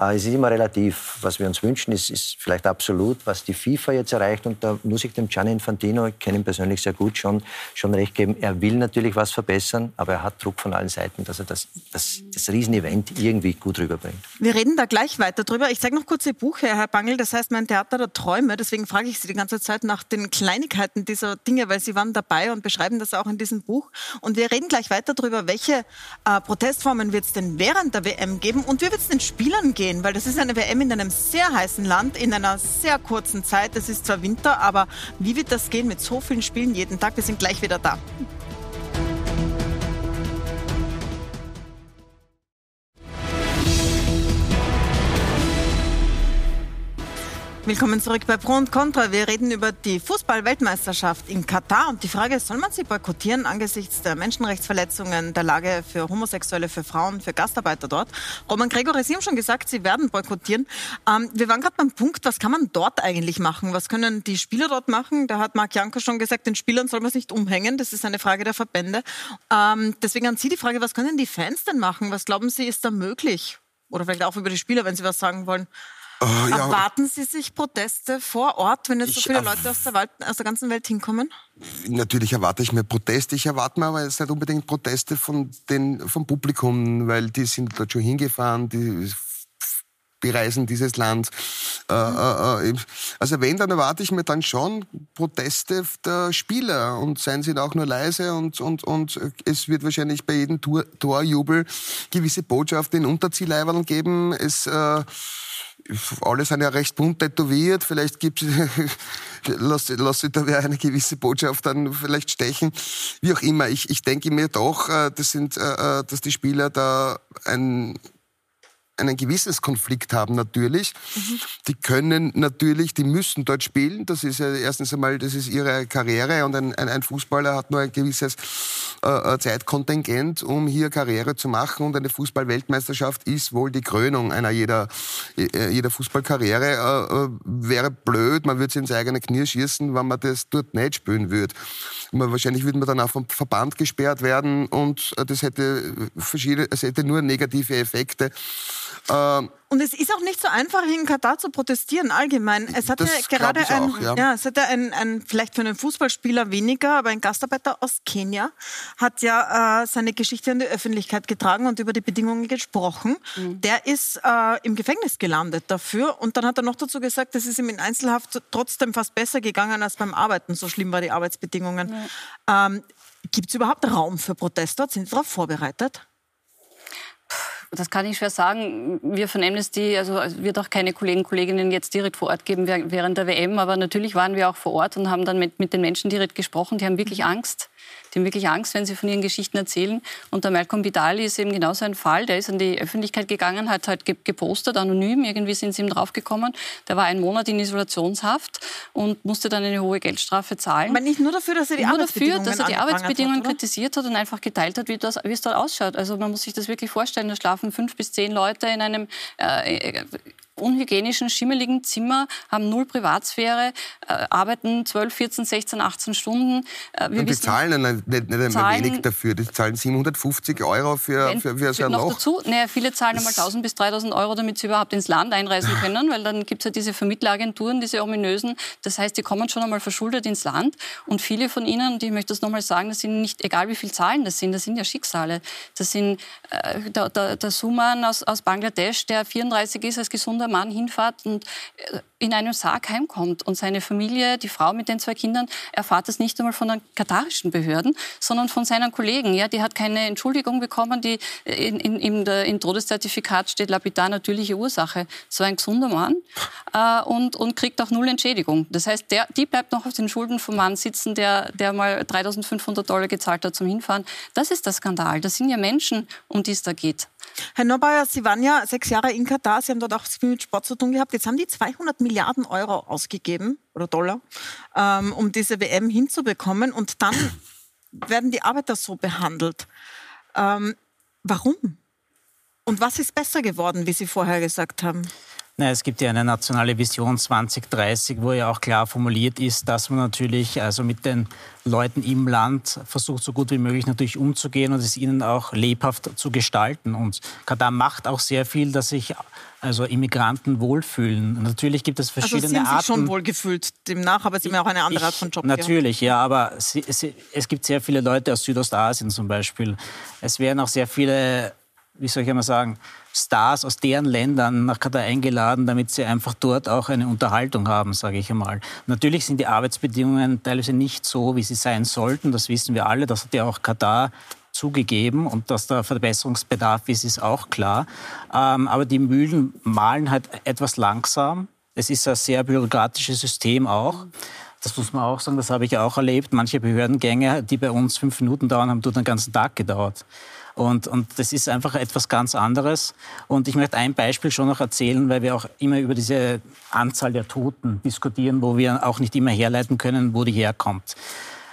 S14: Äh, es ist immer relativ. Was wir uns wünschen, ist, ist, vielleicht absolut, was die FIFA jetzt erreicht. Und da muss ich dem Gianni Infantino, ich kenne ihn persönlich sehr gut, schon, schon recht geben. Er will natürlich was verbessern, aber er hat Druck von allen Seiten, dass er das, das, das Riesenevent irgendwie gut rüberbringt.
S1: Wir reden da gleich weiter drüber. Ich zeige noch kurz Ihr Buch her, Herr Bangel. Das heißt, mein Theater der Träume. Deswegen frage ich Sie die ganze Zeit nach den Kleinigkeiten dieser Dinge, weil Sie waren dabei und beschreiben das auch in diesem Buch. Und wir reden gleich weiter darüber, welche äh, Protestformen wird es denn während der WM geben und wie wird es den Spielern gehen, weil das ist eine WM in einem sehr heißen Land, in einer sehr kurzen Zeit. Es ist zwar Winter, aber wie wird das gehen mit so vielen Spielen jeden Tag? Wir sind gleich wieder da. Willkommen zurück bei Pro und Contra. Wir reden über die Fußball-Weltmeisterschaft in Katar und die Frage soll man sie boykottieren angesichts der Menschenrechtsverletzungen, der Lage für Homosexuelle, für Frauen, für Gastarbeiter dort? Roman Gregor, Sie haben schon gesagt, Sie werden boykottieren. Ähm, wir waren gerade beim Punkt, was kann man dort eigentlich machen? Was können die Spieler dort machen? Da hat Marc Janko schon gesagt, den Spielern soll man es nicht umhängen. Das ist eine Frage der Verbände. Ähm, deswegen an Sie die Frage, was können die Fans denn machen? Was glauben Sie, ist da möglich? Oder vielleicht auch über die Spieler, wenn Sie was sagen wollen. Oh, ja. Erwarten Sie sich Proteste vor Ort, wenn jetzt so viele Leute aus der, Welt, aus der, ganzen Welt hinkommen?
S12: Natürlich erwarte ich mir Proteste. Ich erwarte mir aber jetzt nicht unbedingt Proteste von den, vom Publikum, weil die sind dort schon hingefahren, die bereisen dieses Land. Äh, äh also wenn, dann erwarte ich mir dann schon Proteste der Spieler und seien sie auch nur leise und, und, und es wird wahrscheinlich bei jedem Tor, Torjubel gewisse Botschaften in Unterziehleiberln geben. Es äh, alle sind ja recht bunt tätowiert. Vielleicht gibt [LAUGHS] lass, lass da eine gewisse Botschaft dann vielleicht stechen. Wie auch immer. Ich, ich denke mir doch, äh, das sind, äh, äh, dass die Spieler da ein einen Gewissenskonflikt haben natürlich. Mhm. Die können natürlich, die müssen dort spielen. Das ist ja erstens einmal, das ist ihre Karriere und ein, ein, Fußballer hat nur ein gewisses äh, äh Zeitkontingent, um hier Karriere zu machen. Und eine Fußballweltmeisterschaft ist wohl die Krönung einer jeder, äh, jeder Fußballkarriere. Äh, äh, wäre blöd, man würde sich ins eigene Knie schießen, wenn man das dort nicht spielen würde. Man, wahrscheinlich würde man dann auch vom Verband gesperrt werden und das hätte verschiedene, es hätte nur negative Effekte.
S1: Ähm, und es ist auch nicht so einfach, in Katar zu protestieren, allgemein. Es hat ja gerade ein, auch, ja. ja. es hat ja ein, ein, vielleicht für einen Fußballspieler weniger, aber ein Gastarbeiter aus Kenia hat ja äh, seine Geschichte in die Öffentlichkeit getragen und über die Bedingungen gesprochen. Mhm. Der ist äh, im Gefängnis gelandet dafür und dann hat er noch dazu gesagt, es ist ihm in Einzelhaft trotzdem fast besser gegangen als beim Arbeiten. So schlimm waren die Arbeitsbedingungen. Ja. Ähm, Gibt es überhaupt Raum für Proteste? Sind Sie darauf vorbereitet?
S15: Das kann ich schwer sagen. Wir von Amnesty, also es wird auch keine Kollegen, Kolleginnen jetzt direkt vor Ort geben während der WM, aber natürlich waren wir auch vor Ort und haben dann mit, mit den Menschen direkt gesprochen. Die haben wirklich Angst. Die haben wirklich Angst, wenn sie von ihren Geschichten erzählen. Und der Malcolm Vidali ist eben genauso ein Fall. Der ist an die Öffentlichkeit gegangen, hat halt gepostet, anonym. Irgendwie sind sie ihm draufgekommen. Der war einen Monat in Isolationshaft und musste dann eine hohe Geldstrafe zahlen.
S1: Aber nicht nur dafür, dass er die nur Arbeitsbedingungen,
S15: dafür, dass er die Arbeitsbedingungen hat, kritisiert hat und einfach geteilt hat, wie, das, wie es dort ausschaut. Also man muss sich das wirklich vorstellen. Da schlafen fünf bis zehn Leute in einem äh, unhygienischen, schimmeligen Zimmer, haben null Privatsphäre, äh, arbeiten 12, 14, 16, 18 Stunden.
S12: Äh, wir und die wissen, zahlen nicht, nicht, nicht einmal wenig dafür. Die zahlen 750 Euro für, für, für so ein noch Loch.
S15: Dazu, naja, viele zahlen einmal 1000 bis 3000 Euro, damit sie überhaupt ins Land einreisen können, weil dann gibt es ja diese Vermittleragenturen, diese ominösen. Das heißt, die kommen schon einmal verschuldet ins Land und viele von ihnen, und ich möchte das nochmal sagen, das sind nicht, egal wie viel Zahlen das sind, das sind ja Schicksale. Das sind äh, der, der, der Suman aus, aus Bangladesch, der 34 ist, als gesunder Mann hinfährt und äh, in einem Sarg heimkommt. Und seine Familie, die Frau mit den zwei Kindern, erfahrt das nicht einmal von den katarischen Behörden, sondern von seinen Kollegen. Ja, die hat keine Entschuldigung bekommen. Die in, in, in der, Im Todeszertifikat steht lapidar natürliche Ursache. So ein gesunder Mann äh, und, und kriegt auch null Entschädigung. Das heißt, der, die bleibt noch auf den Schulden vom Mann sitzen, der, der mal 3.500 Dollar gezahlt hat zum Hinfahren. Das ist der Skandal. Das sind ja Menschen, um die es da geht.
S1: Herr Neubauer, Sie waren ja sechs Jahre in Katar, Sie haben dort auch viel mit Sport zu tun gehabt. Jetzt haben die 200 Milliarden Euro ausgegeben oder Dollar, ähm, um diese WM hinzubekommen und dann [CLEARS THROAT] werden die Arbeiter so behandelt. Ähm, warum? Und was ist besser geworden, wie Sie vorher gesagt haben?
S13: Na, es gibt ja eine nationale Vision 2030, wo ja auch klar formuliert ist, dass man natürlich also mit den Leuten im Land versucht, so gut wie möglich natürlich umzugehen und es ihnen auch lebhaft zu gestalten. Und Katar macht auch sehr viel, dass sich also Immigranten wohlfühlen. Natürlich gibt es verschiedene also sind Sie Arten.
S1: schon wohlgefühlt demnach, aber Sie haben ja auch eine andere Art von Job.
S13: Natürlich, gehabt. ja, aber sie, sie, es gibt sehr viele Leute aus Südostasien zum Beispiel. Es werden auch sehr viele, wie soll ich einmal sagen, Stars aus deren Ländern nach Katar eingeladen, damit sie einfach dort auch eine Unterhaltung haben, sage ich einmal. Natürlich sind die Arbeitsbedingungen teilweise nicht so, wie sie sein sollten. Das wissen wir alle. Das hat ja auch Katar zugegeben und dass da Verbesserungsbedarf ist, ist auch klar. Ähm, aber die Mühlen malen halt etwas langsam. Es ist ein sehr bürokratisches System auch. Das muss man auch sagen, das habe ich auch erlebt. Manche Behördengänge, die bei uns fünf Minuten dauern, haben dort den ganzen Tag gedauert. Und, und das ist einfach etwas ganz anderes. Und ich möchte ein Beispiel schon noch erzählen, weil wir auch immer über diese Anzahl der Toten diskutieren, wo wir auch nicht immer herleiten können, wo die herkommt.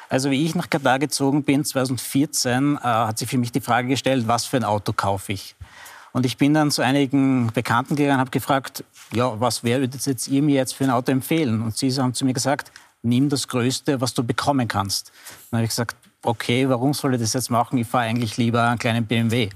S13: Also wie ich nach Katar gezogen bin, 2014, äh, hat sich für mich die Frage gestellt, was für ein Auto kaufe ich? Und ich bin dann zu einigen Bekannten gegangen und habe gefragt, ja, was würdet jetzt ihr mir jetzt für ein Auto empfehlen? Und sie haben zu mir gesagt, nimm das Größte, was du bekommen kannst. Dann habe ich gesagt, okay, warum soll ich das jetzt machen? Ich fahre eigentlich lieber einen kleinen BMW.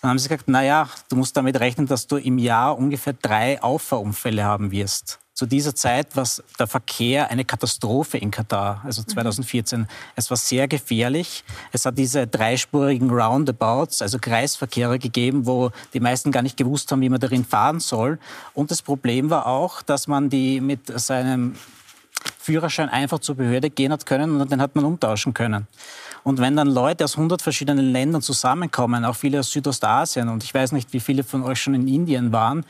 S13: Dann haben sie gesagt, naja, du musst damit rechnen, dass du im Jahr ungefähr drei Auffahrunfälle haben wirst. Zu dieser Zeit war der Verkehr eine Katastrophe in Katar, also 2014. Mhm. Es war sehr gefährlich. Es hat diese dreispurigen Roundabouts, also Kreisverkehre gegeben, wo die meisten gar nicht gewusst haben, wie man darin fahren soll. Und das Problem war auch, dass man die mit seinem Führerschein einfach zur Behörde gehen hat können und den hat man umtauschen können. Und wenn dann Leute aus 100 verschiedenen Ländern zusammenkommen, auch viele aus Südostasien, und ich weiß nicht, wie viele von euch schon in Indien waren,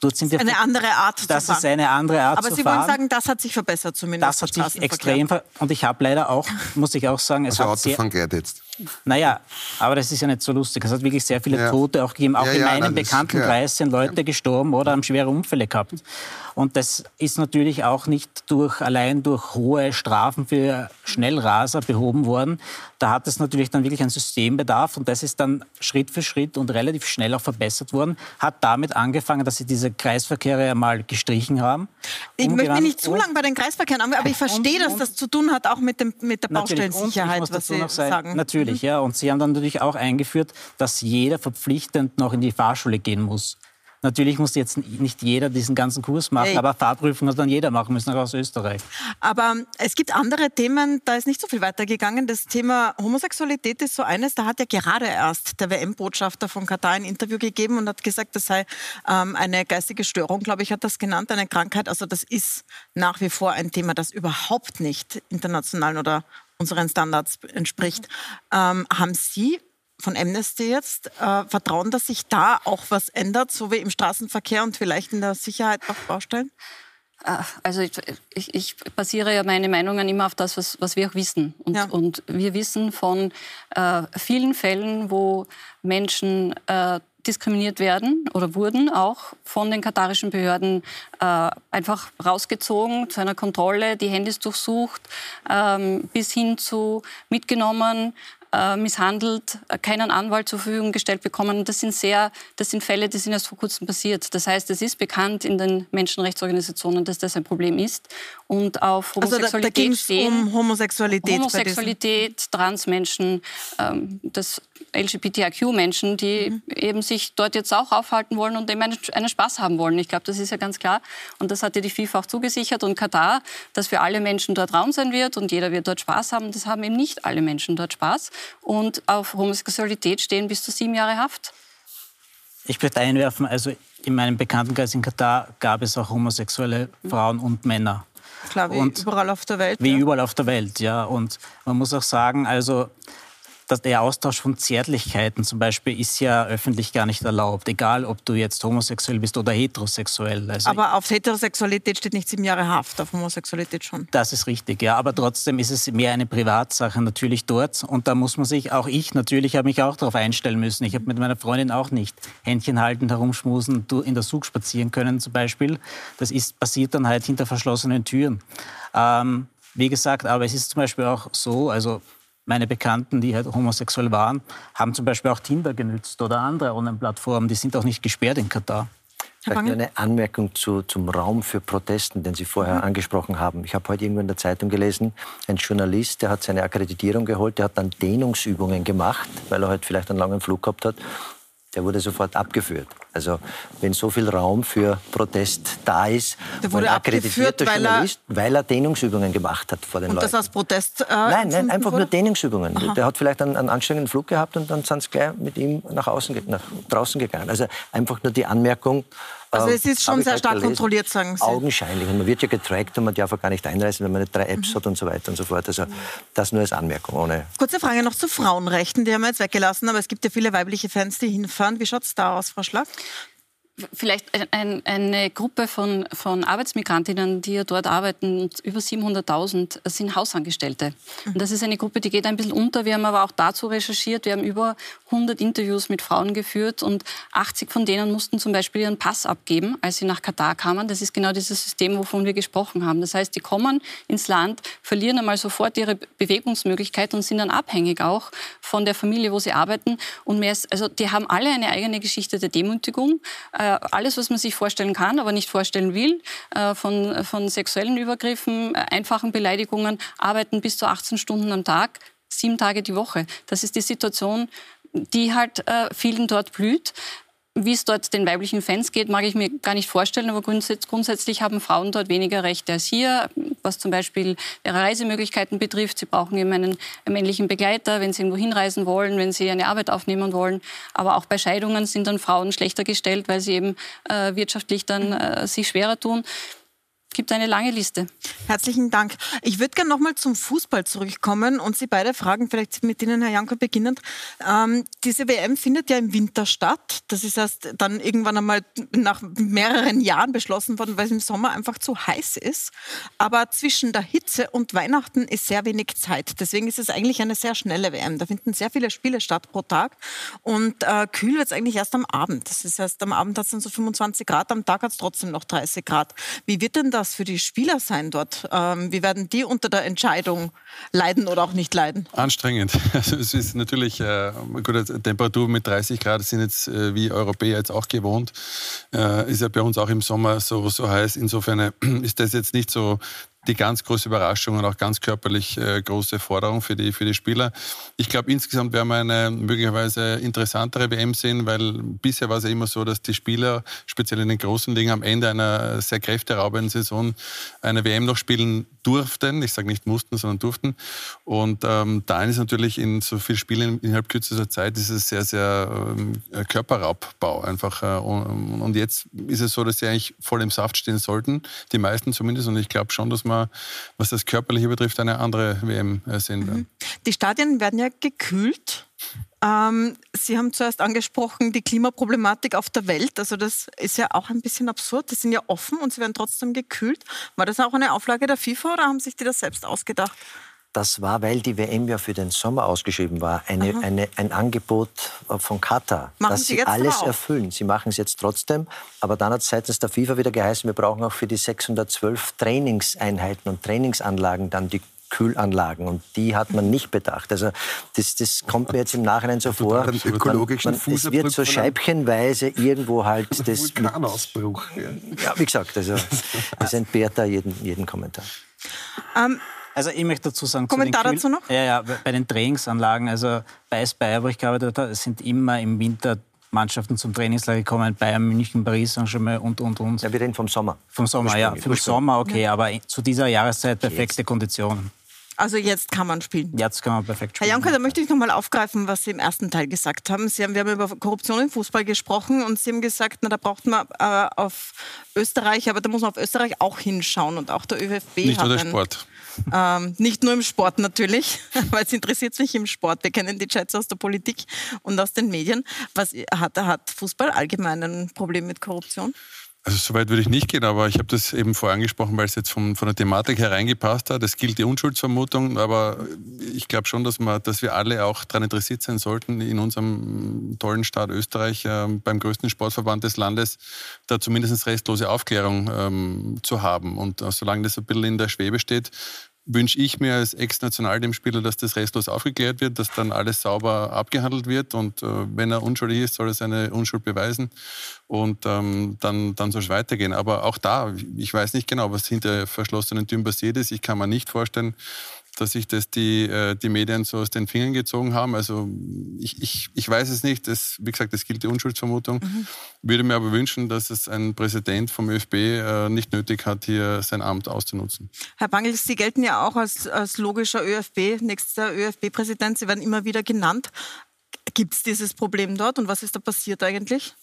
S1: Dort sind das ist eine andere Art
S13: Das ist eine andere Art
S1: Aber
S13: zu
S1: Sie
S13: fahren.
S1: wollen sagen, das hat sich verbessert zumindest.
S13: Das hat sich extrem verbessert. Und ich habe leider auch, muss ich auch sagen,
S12: es also hat Autofahren geht jetzt.
S13: Naja, aber das ist ja nicht so lustig. Es hat wirklich sehr viele ja. Tote auch gegeben. Auch ja, in meinem nein, Bekanntenkreis sind Leute gestorben oder haben schwere Unfälle gehabt. Und das ist natürlich auch nicht durch, allein durch hohe Strafen für Schnellraser behoben worden. Da hat es natürlich dann wirklich einen Systembedarf und das ist dann Schritt für Schritt und relativ schnell auch verbessert worden. Hat damit angefangen, dass sie diese Kreisverkehre einmal gestrichen haben.
S1: Ich möchte mich nicht zu lange bei den Kreisverkehren aber ich verstehe, dass das zu tun hat auch mit, dem, mit der Baustellensicherheit, was Sie sagen.
S13: Natürlich, mhm. ja. Und Sie haben dann natürlich auch eingeführt, dass jeder verpflichtend noch in die Fahrschule gehen muss. Natürlich muss jetzt nicht jeder diesen ganzen Kurs machen, aber Fahrprüfung hat dann jeder machen müssen, auch aus Österreich.
S1: Aber es gibt andere Themen, da ist nicht so viel weitergegangen. Das Thema Homosexualität ist so eines, da hat ja gerade erst der WM-Botschafter von Katar ein Interview gegeben und hat gesagt, das sei ähm, eine geistige Störung, glaube ich, hat das genannt, eine Krankheit. Also das ist nach wie vor ein Thema, das überhaupt nicht internationalen oder unseren Standards entspricht. Ähm, haben Sie von Amnesty jetzt äh, Vertrauen, dass sich da auch was ändert, so wie im Straßenverkehr und vielleicht in der Sicherheit auf Baustellen?
S15: Äh, also ich, ich, ich, basiere ja meine Meinungen immer auf das, was, was wir auch wissen. Und, ja. und wir wissen von äh, vielen Fällen, wo Menschen äh, diskriminiert werden oder wurden auch von den katarischen Behörden äh, einfach rausgezogen zu einer Kontrolle, die Handys durchsucht, ähm, bis hin zu mitgenommen äh, misshandelt, äh, keinen Anwalt zur Verfügung gestellt bekommen. Das sind sehr, das sind Fälle, die sind erst vor kurzem passiert. Das heißt, es ist bekannt in den Menschenrechtsorganisationen, dass das ein Problem ist. Und auf Homosexualität
S1: also da, da um Homosexualität.
S15: Homosexualität, Transmenschen, ähm, das LGBTIQ-Menschen, die mhm. eben sich dort jetzt auch aufhalten wollen und eben einen, einen Spaß haben wollen. Ich glaube, das ist ja ganz klar. Und das hat ja die FIFA auch zugesichert. Und Katar, dass für alle Menschen dort Raum sein wird und jeder wird dort Spaß haben, das haben eben nicht alle Menschen dort Spaß. Und auf Homosexualität stehen bis zu sieben Jahre Haft.
S13: Ich möchte einwerfen, also in meinem Bekanntenkreis in Katar gab es auch homosexuelle Frauen und Männer.
S1: Klar, wie und überall auf der Welt.
S13: Wie
S1: ja.
S13: überall auf der Welt, ja. Und man muss auch sagen, also dass der Austausch von Zärtlichkeiten zum Beispiel ist ja öffentlich gar nicht erlaubt, egal ob du jetzt homosexuell bist oder heterosexuell.
S1: Also aber auf Heterosexualität steht nicht sieben Jahre Haft, auf Homosexualität schon.
S13: Das ist richtig, ja. Aber trotzdem ist es mehr eine Privatsache natürlich dort. Und da muss man sich, auch ich natürlich, habe mich auch darauf einstellen müssen. Ich habe mit meiner Freundin auch nicht Händchen haltend herumschmusen, in der Zug spazieren können zum Beispiel. Das ist passiert dann halt hinter verschlossenen Türen. Ähm, wie gesagt, aber es ist zum Beispiel auch so, also meine Bekannten, die halt homosexuell waren, haben zum Beispiel auch Tinder genützt oder andere Online-Plattformen. Die sind auch nicht gesperrt in Katar.
S14: Vielleicht nur eine Anmerkung zu, zum Raum für Protesten, den Sie vorher mhm. angesprochen haben. Ich habe heute irgendwo in der Zeitung gelesen, ein Journalist, der hat seine Akkreditierung geholt, der hat dann Dehnungsübungen gemacht, weil er halt vielleicht einen langen Flug gehabt hat der wurde sofort abgeführt. Also wenn so viel Raum für Protest da ist,
S1: der wurde abgeführt, weil
S14: Journalist, er, weil er Dehnungsübungen gemacht hat vor den
S1: und
S14: Leuten.
S1: Und das als Protest? Äh,
S14: nein, nein, einfach wurde? nur Dehnungsübungen. Aha. Der hat vielleicht einen, einen, anstrengenden Flug gehabt und dann sind sie gleich mit ihm nach, außen, nach draußen gegangen. Also einfach nur die Anmerkung,
S1: also es ist schon sehr stark gelesen. kontrolliert, sagen Sie.
S14: Augenscheinlich. Und man wird ja getrackt und man darf auch gar nicht einreisen, wenn man nicht drei Apps mhm. hat und so weiter und so fort. Also das nur als Anmerkung. Ohne
S1: Kurze Frage noch zu Frauenrechten. Die haben wir jetzt weggelassen, aber es gibt ja viele weibliche Fans, die hinfahren. Wie schaut es da aus, Frau Schlag?
S15: Vielleicht ein, eine Gruppe von, von Arbeitsmigrantinnen, die ja dort arbeiten, über 700.000 sind Hausangestellte. Und das ist eine Gruppe, die geht ein bisschen unter. Wir haben aber auch dazu recherchiert. Wir haben über 100 Interviews mit Frauen geführt und 80 von denen mussten zum Beispiel ihren Pass abgeben, als sie nach Katar kamen. Das ist genau dieses System, wovon wir gesprochen haben. Das heißt, die kommen ins Land, verlieren einmal sofort ihre Bewegungsmöglichkeit und sind dann abhängig auch von der Familie, wo sie arbeiten. Und mehr also die haben alle eine eigene Geschichte der Demütigung. Äh, alles, was man sich vorstellen kann, aber nicht vorstellen will, äh, von, von sexuellen Übergriffen, äh, einfachen Beleidigungen, arbeiten bis zu 18 Stunden am Tag, sieben Tage die Woche. Das ist die Situation, die halt äh, vielen dort blüht. Wie es dort den weiblichen Fans geht, mag ich mir gar nicht vorstellen, aber grundsätzlich haben Frauen dort weniger Rechte als hier, was zum Beispiel ihre Reisemöglichkeiten betrifft. Sie brauchen eben einen, männlichen Begleiter, wenn sie irgendwo hinreisen wollen, wenn sie eine Arbeit aufnehmen wollen. Aber auch bei Scheidungen sind dann Frauen schlechter gestellt, weil sie eben äh, wirtschaftlich dann äh, sich schwerer tun gibt eine lange Liste.
S1: Herzlichen Dank. Ich würde gerne nochmal zum Fußball zurückkommen und Sie beide fragen, vielleicht mit Ihnen, Herr Janko, beginnend. Ähm, diese WM findet ja im Winter statt. Das ist erst dann irgendwann einmal nach mehreren Jahren beschlossen worden, weil es im Sommer einfach zu heiß ist. Aber zwischen der Hitze und Weihnachten ist sehr wenig Zeit. Deswegen ist es eigentlich eine sehr schnelle WM. Da finden sehr viele Spiele statt pro Tag. Und äh, kühl wird es eigentlich erst am Abend. Das ist erst am Abend hat es dann so 25 Grad, am Tag hat es trotzdem noch 30 Grad. Wie wird denn da das für die Spieler sein dort? Ähm, wie werden die unter der Entscheidung leiden oder auch nicht leiden?
S11: Anstrengend. [LAUGHS] Also es ist natürlich, äh, gut, Temperatur mit 30 Grad sind jetzt äh, wie Europäer jetzt auch gewohnt. Äh, ist ja bei uns auch im Sommer so, so heiß. Insofern äh, [CLEARS THROAT] ist das jetzt nicht so die ganz große Überraschung und auch ganz körperlich äh, große Forderung für die, für die Spieler. Ich glaube, insgesamt werden wir eine möglicherweise interessantere WM sehen, weil bisher war es ja immer so, dass die Spieler, speziell in den großen Ligen, am Ende einer sehr kräfteraubenden Saison eine WM noch spielen durften. Ich sage nicht mussten, sondern durften. Und ähm, da ist natürlich in so vielen Spielen innerhalb kürzester Zeit ist es sehr, sehr ähm, Körperraubbau einfach. Äh, und, und jetzt ist es so, dass sie eigentlich voll im Saft stehen sollten, die meisten zumindest. Und ich glaube schon, dass man, was das Körperliche betrifft, eine andere WM äh, sehen werden. Mhm.
S1: Die Stadien werden ja gekühlt. Ähm, Sie haben zuerst angesprochen, die Klimaproblematik auf der Welt. Also das ist ja auch ein bisschen absurd. Die sind ja offen und sie werden trotzdem gekühlt. War das auch eine Auflage der FIFA oder haben sich die das selbst ausgedacht?
S14: Das war, weil die WM ja für den Sommer ausgeschrieben war, eine, eine, ein Angebot von Katar, machen dass sie, sie alles erfüllen. Sie machen es jetzt trotzdem, aber dann hat es seitens der FIFA wieder geheißen, wir brauchen auch für die 612 Trainingseinheiten und Trainingsanlagen dann die Kühlanlagen und die hat man nicht bedacht. Also das, das kommt mir jetzt im Nachhinein so vor. Man,
S12: ökologischen
S14: man, es wird so scheibchenweise irgendwo halt [LAUGHS] das...
S12: Vulkanausbruch.
S14: Ja. ja, wie gesagt, also es entbehrt da jeden, jeden Kommentar.
S13: Ähm, also ich möchte dazu sagen,
S1: Kommentar dazu noch?
S13: Ja, ja, bei den Trainingsanlagen, also bei Speyer, wo ich gearbeitet habe, sind immer im Winter Mannschaften zum Trainingslager gekommen, Bayern, München, Paris Saint-Germain und, und, und.
S14: Ja, wir reden vom Sommer.
S13: Vom Sommer, ja. Vom Sommer, okay, ja. aber zu dieser Jahreszeit perfekte Konditionen.
S1: Also jetzt kann man spielen.
S13: Jetzt kann man perfekt
S1: spielen. Herr Janker, da möchte ich noch mal aufgreifen, was Sie im ersten Teil gesagt haben. Sie haben, wir haben über Korruption im Fußball gesprochen und Sie haben gesagt, na, da braucht man äh, auf Österreich, aber da muss man auf Österreich auch hinschauen und auch der ÖFB
S11: Nicht
S1: hat
S11: nur der Sport.
S1: Ähm, nicht nur im Sport natürlich, [LAUGHS] weil es interessiert mich im Sport. Wir kennen die Chats aus der Politik und aus den Medien. Was hat, hat Fußball allgemein ein Problem mit Korruption?
S11: Also so weit würde ich nicht gehen, aber ich habe das eben vorher angesprochen, weil es jetzt von, von der Thematik hereingepasst hat. Es gilt die Unschuldsvermutung, aber ich glaube schon, dass, man, dass wir alle auch daran interessiert sein sollten, in unserem tollen Staat Österreich, äh, beim größten Sportverband des Landes, da zumindest restlose Aufklärung ähm, zu haben. Und äh, solange das ein bisschen in der Schwebe steht, wünsche ich mir als Ex-Nationalteamspieler, dass das restlos aufgeklärt wird, dass dann alles sauber abgehandelt wird und äh, wenn er unschuldig ist, soll er seine Unschuld beweisen und ähm, dann, dann soll es weitergehen. Aber auch da, ich weiß nicht genau, was hinter verschlossenen Türen passiert ist. Ich kann mir nicht vorstellen, dass sich das die, äh, die Medien so aus den Fingern gezogen haben. Also ich, ich, ich weiß es nicht. Das, wie gesagt, es gilt die Unschuldsvermutung. Mhm. Würde mir aber wünschen, dass es ein Präsident vom ÖFB äh, nicht nötig hat, hier sein Amt auszunutzen.
S1: Herr Bangel, Sie gelten ja auch als, als logischer ÖFB, nächster ÖFB-Präsident. Sie werden immer wieder genannt. Gibt es dieses Problem dort und was ist da passiert eigentlich?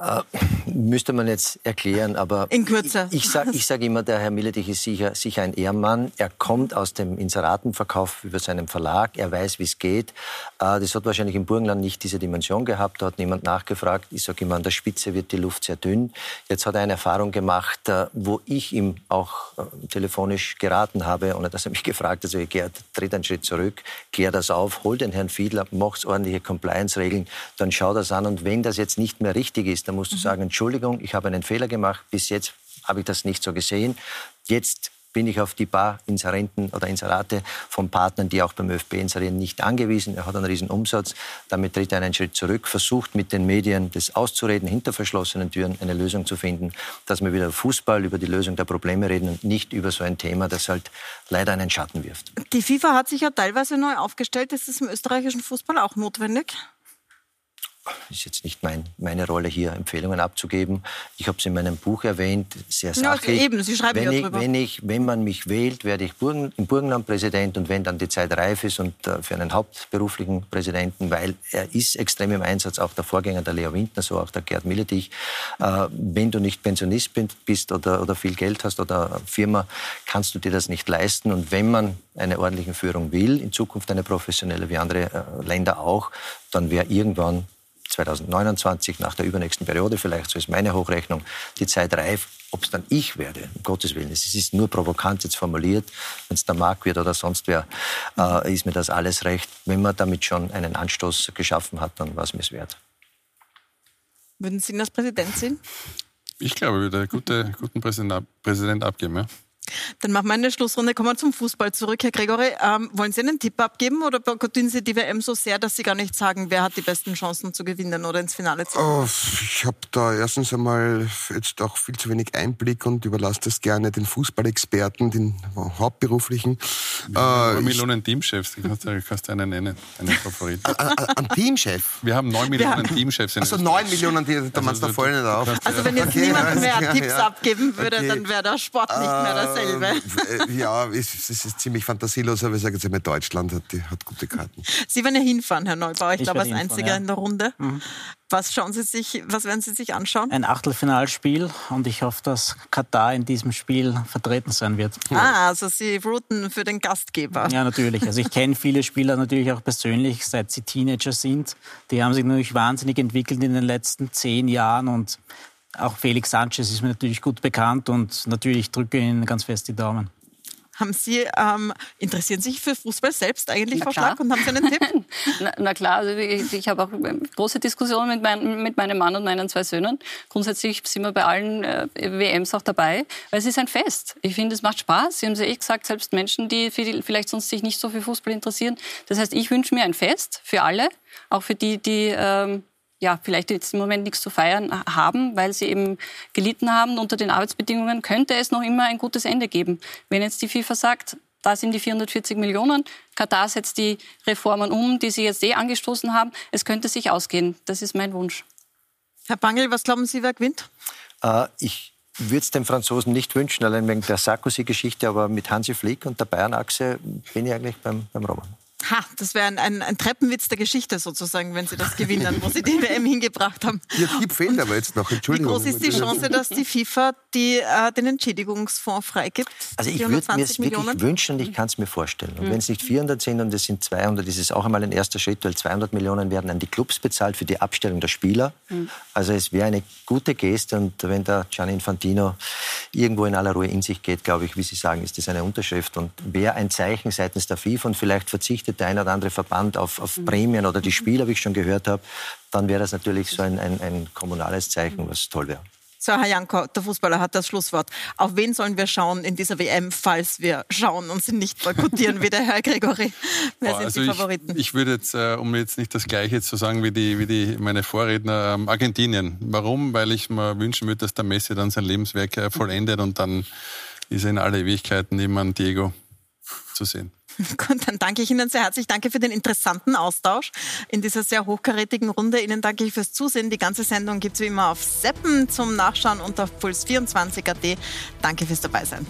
S14: Äh, müsste man jetzt erklären, aber
S1: in Kürze.
S14: Ich, ich sage sag immer, der Herr Milletich ist sicher, sicher ein Ehrenmann. Er kommt aus dem Inseratenverkauf über seinen Verlag. Er weiß, wie es geht. Äh, das hat wahrscheinlich im Burgenland nicht diese Dimension gehabt. Da hat niemand nachgefragt. Ich sage immer, an der Spitze wird die Luft sehr dünn. Jetzt hat er eine Erfahrung gemacht, äh, wo ich ihm auch telefonisch geraten habe, ohne dass er mich [LAUGHS] gefragt hat. Also, Gerd, tritt einen Schritt zurück, klär das auf, hol den Herrn Fiedler, mach's ordentliche Compliance-Regeln, dann schau das an. Und wenn das jetzt nicht mehr richtig ist, dann musst du mhm. sagen, Entschuldigung, ich habe einen Fehler gemacht, bis jetzt habe ich das nicht so gesehen. Jetzt bin ich auf die paar Inserenten oder Inserate von Partnern, die auch beim ÖFB inserieren, nicht angewiesen. Er hat einen riesen Umsatz. Damit tritt er einen Schritt zurück, versucht mit den Medien das auszureden, hinter verschlossenen Türen eine Lösung zu finden, dass wir wieder Fußball über die Lösung der Probleme reden und nicht über so ein Thema, das halt leider einen Schatten wirft.
S1: Die FIFA hat sich ja teilweise neu aufgestellt. Ist das im österreichischen Fußball auch notwendig?
S14: Ist jetzt nicht mein, meine Rolle hier, Empfehlungen abzugeben. Ich habe es in meinem Buch erwähnt, sehr
S1: sachlich. Ja, eben, Sie schreiben
S14: wenn,
S1: ja
S14: ich, wenn, ich, wenn man mich wählt, werde ich Burgen, im Burgenland Präsident und wenn dann die Zeit reif ist und äh, für einen hauptberuflichen Präsidenten, weil er ist extrem im Einsatz, auch der Vorgänger der Leo Windner, so auch der Gerd Milletich. Äh, wenn du nicht Pensionist bist oder, oder viel Geld hast oder Firma, kannst du dir das nicht leisten. Und wenn man eine ordentliche Führung will, in Zukunft eine professionelle wie andere äh, Länder auch, dann wäre irgendwann 2029, nach der übernächsten Periode vielleicht, so ist meine Hochrechnung, die Zeit reif, ob es dann ich werde, um Gottes Willen. Es ist nur provokant jetzt formuliert. Wenn es der Markt wird oder sonst wer, äh, ist mir das alles recht. Wenn man damit schon einen Anstoß geschaffen hat, dann war es mir es wert.
S1: Würden Sie ihn als Präsident sehen?
S11: Ich glaube, ich würde einen gute, guten Präsident, Präsident abgeben. Ja.
S1: Dann machen wir eine Schlussrunde. Kommen wir zum Fußball zurück. Herr Gregory, ähm, wollen Sie einen Tipp abgeben oder boykottieren Sie die WM so sehr, dass Sie gar nicht sagen, wer hat die besten Chancen zu gewinnen oder ins Finale zu kommen?
S12: Oh, ich habe da erstens einmal jetzt auch viel zu wenig Einblick und überlasse das gerne den Fußballexperten, den hauptberuflichen.
S11: Wir haben äh, Millionen Teamchefs, die kannst du, kannst du einen nennen, einen
S12: Favorit. Ein Teamchef?
S11: Wir haben neun Millionen Teamchefs.
S12: Also neun Millionen, die, da machst du also, voll nicht auf.
S1: Also wenn jetzt okay, niemand mehr ja, Tipps ja, abgeben würde, okay. dann wäre der Sport nicht mehr das dasselbe.
S12: Äh, ja, es, es, ist ziemlich fantasielos, aber ich sage jetzt einmal, Deutschland hat, die, hat gute Karten.
S1: Sie werden ja hinfahren, Herr Neubauer, ich, ich glaube als Einziger ja. in der Runde. Mhm. Was, schauen Sie sich, was werden Sie sich anschauen?
S13: Ein Achtelfinalspiel und ich hoffe, dass Katar in diesem Spiel vertreten sein wird.
S1: Ah, also Sie routen für den Gastgeber.
S13: Ja, natürlich. Also ich kenne viele Spieler natürlich auch persönlich, seit sie Teenager sind. Die haben sich natürlich wahnsinnig entwickelt in den letzten zehn Jahren und auch Felix Sanchez ist mir natürlich gut bekannt und natürlich drücke Ihnen ganz fest die Daumen.
S1: Haben Sie, ähm, interessieren sich für Fußball selbst eigentlich, Frau Schlag, und haben Sie einen Tipp? [LAUGHS]
S15: na, na, klar, also ich, ich habe auch große Diskussionen mit, mein, mit meinem Mann und meinen zwei Söhnen. Grundsätzlich sind wir bei allen äh, WMs auch dabei, weil es ist ein Fest. Ich finde, es macht Spaß. Sie haben es ja eh gesagt, selbst Menschen, die vielleicht sonst sich nicht so für Fußball interessieren. Das heißt, ich wünsche mir ein Fest für alle, auch für die, die ähm, ja, vielleicht jetzt im Moment nichts zu feiern haben, weil sie eben gelitten haben unter den Arbeitsbedingungen, könnte es noch immer ein gutes Ende geben. Wenn jetzt die FIFA sagt, da sind die 440 Millionen, Katar setzt die Reformen um, die sie jetzt eh angestoßen haben, es könnte sich ausgehen. Das ist mein Wunsch.
S1: Herr Bangel, was glauben Sie, wer gewinnt?
S14: Äh, ich würde es den Franzosen nicht wünschen, allein wegen der Sarkozy-Geschichte, aber mit Hansi Flick und der Bayern-Achse bin ich eigentlich beim, beim Roman.
S1: Ha, das wäre ein, ein, ein, Treppenwitz der Geschichte sozusagen, wenn Sie das gewinnen, wo Sie die WM hingebracht haben.
S12: Ihr Tipp fehlt aber jetzt noch, Entschuldigung.
S1: Wie groß ist die Chance, dass die FIFA die, äh, den Entschädigungsfonds freigibt?
S14: Also ich würde mir es wirklich wünschen und ich kann es mir vorstellen. Und mhm. wenn es nicht 400 sind und es sind 200, ist es auch einmal ein erster Schritt, weil 200 Millionen werden an die Clubs bezahlt für die Abstellung der Spieler. Mhm. Also es wäre eine gute Geste und wenn der Gianni Infantino irgendwo in aller Ruhe in sich geht, glaube ich, wie Sie sagen, ist das eine Unterschrift und wäre ein Zeichen seitens der FIFA und vielleicht verzichtet der eine oder andere Verband auf, auf mhm. Prämien oder die Spieler, wie ich schon gehört habe, dann wäre das natürlich so ein, ein, ein kommunales Zeichen, was toll wäre.
S1: So, Herr Janko, der Fußballer hat das Schlusswort. Auf wen sollen wir schauen in dieser WM, falls wir schauen und sie nicht boykottieren, wie der Herr Gregory? Wer sind also die Favoriten?
S11: Ich, ich würde jetzt, äh, um jetzt nicht das Gleiche zu sagen wie, die, wie die, meine Vorredner, ähm, Argentinien. Warum? Weil ich mir wünschen würde, dass der Messi dann sein Lebenswerk äh, vollendet und dann ist er in alle Ewigkeiten neben Diego zu sehen. [LAUGHS]
S1: Gut, dann danke ich Ihnen sehr herzlich. Danke für den interessanten Austausch in dieser sehr hochkarätigen Runde. Ihnen danke ich fürs Zusehen. Die ganze Sendung gibt es wie immer auf Seppen zum Nachschauen unter puls24.at. Danke fürs Dabeisein.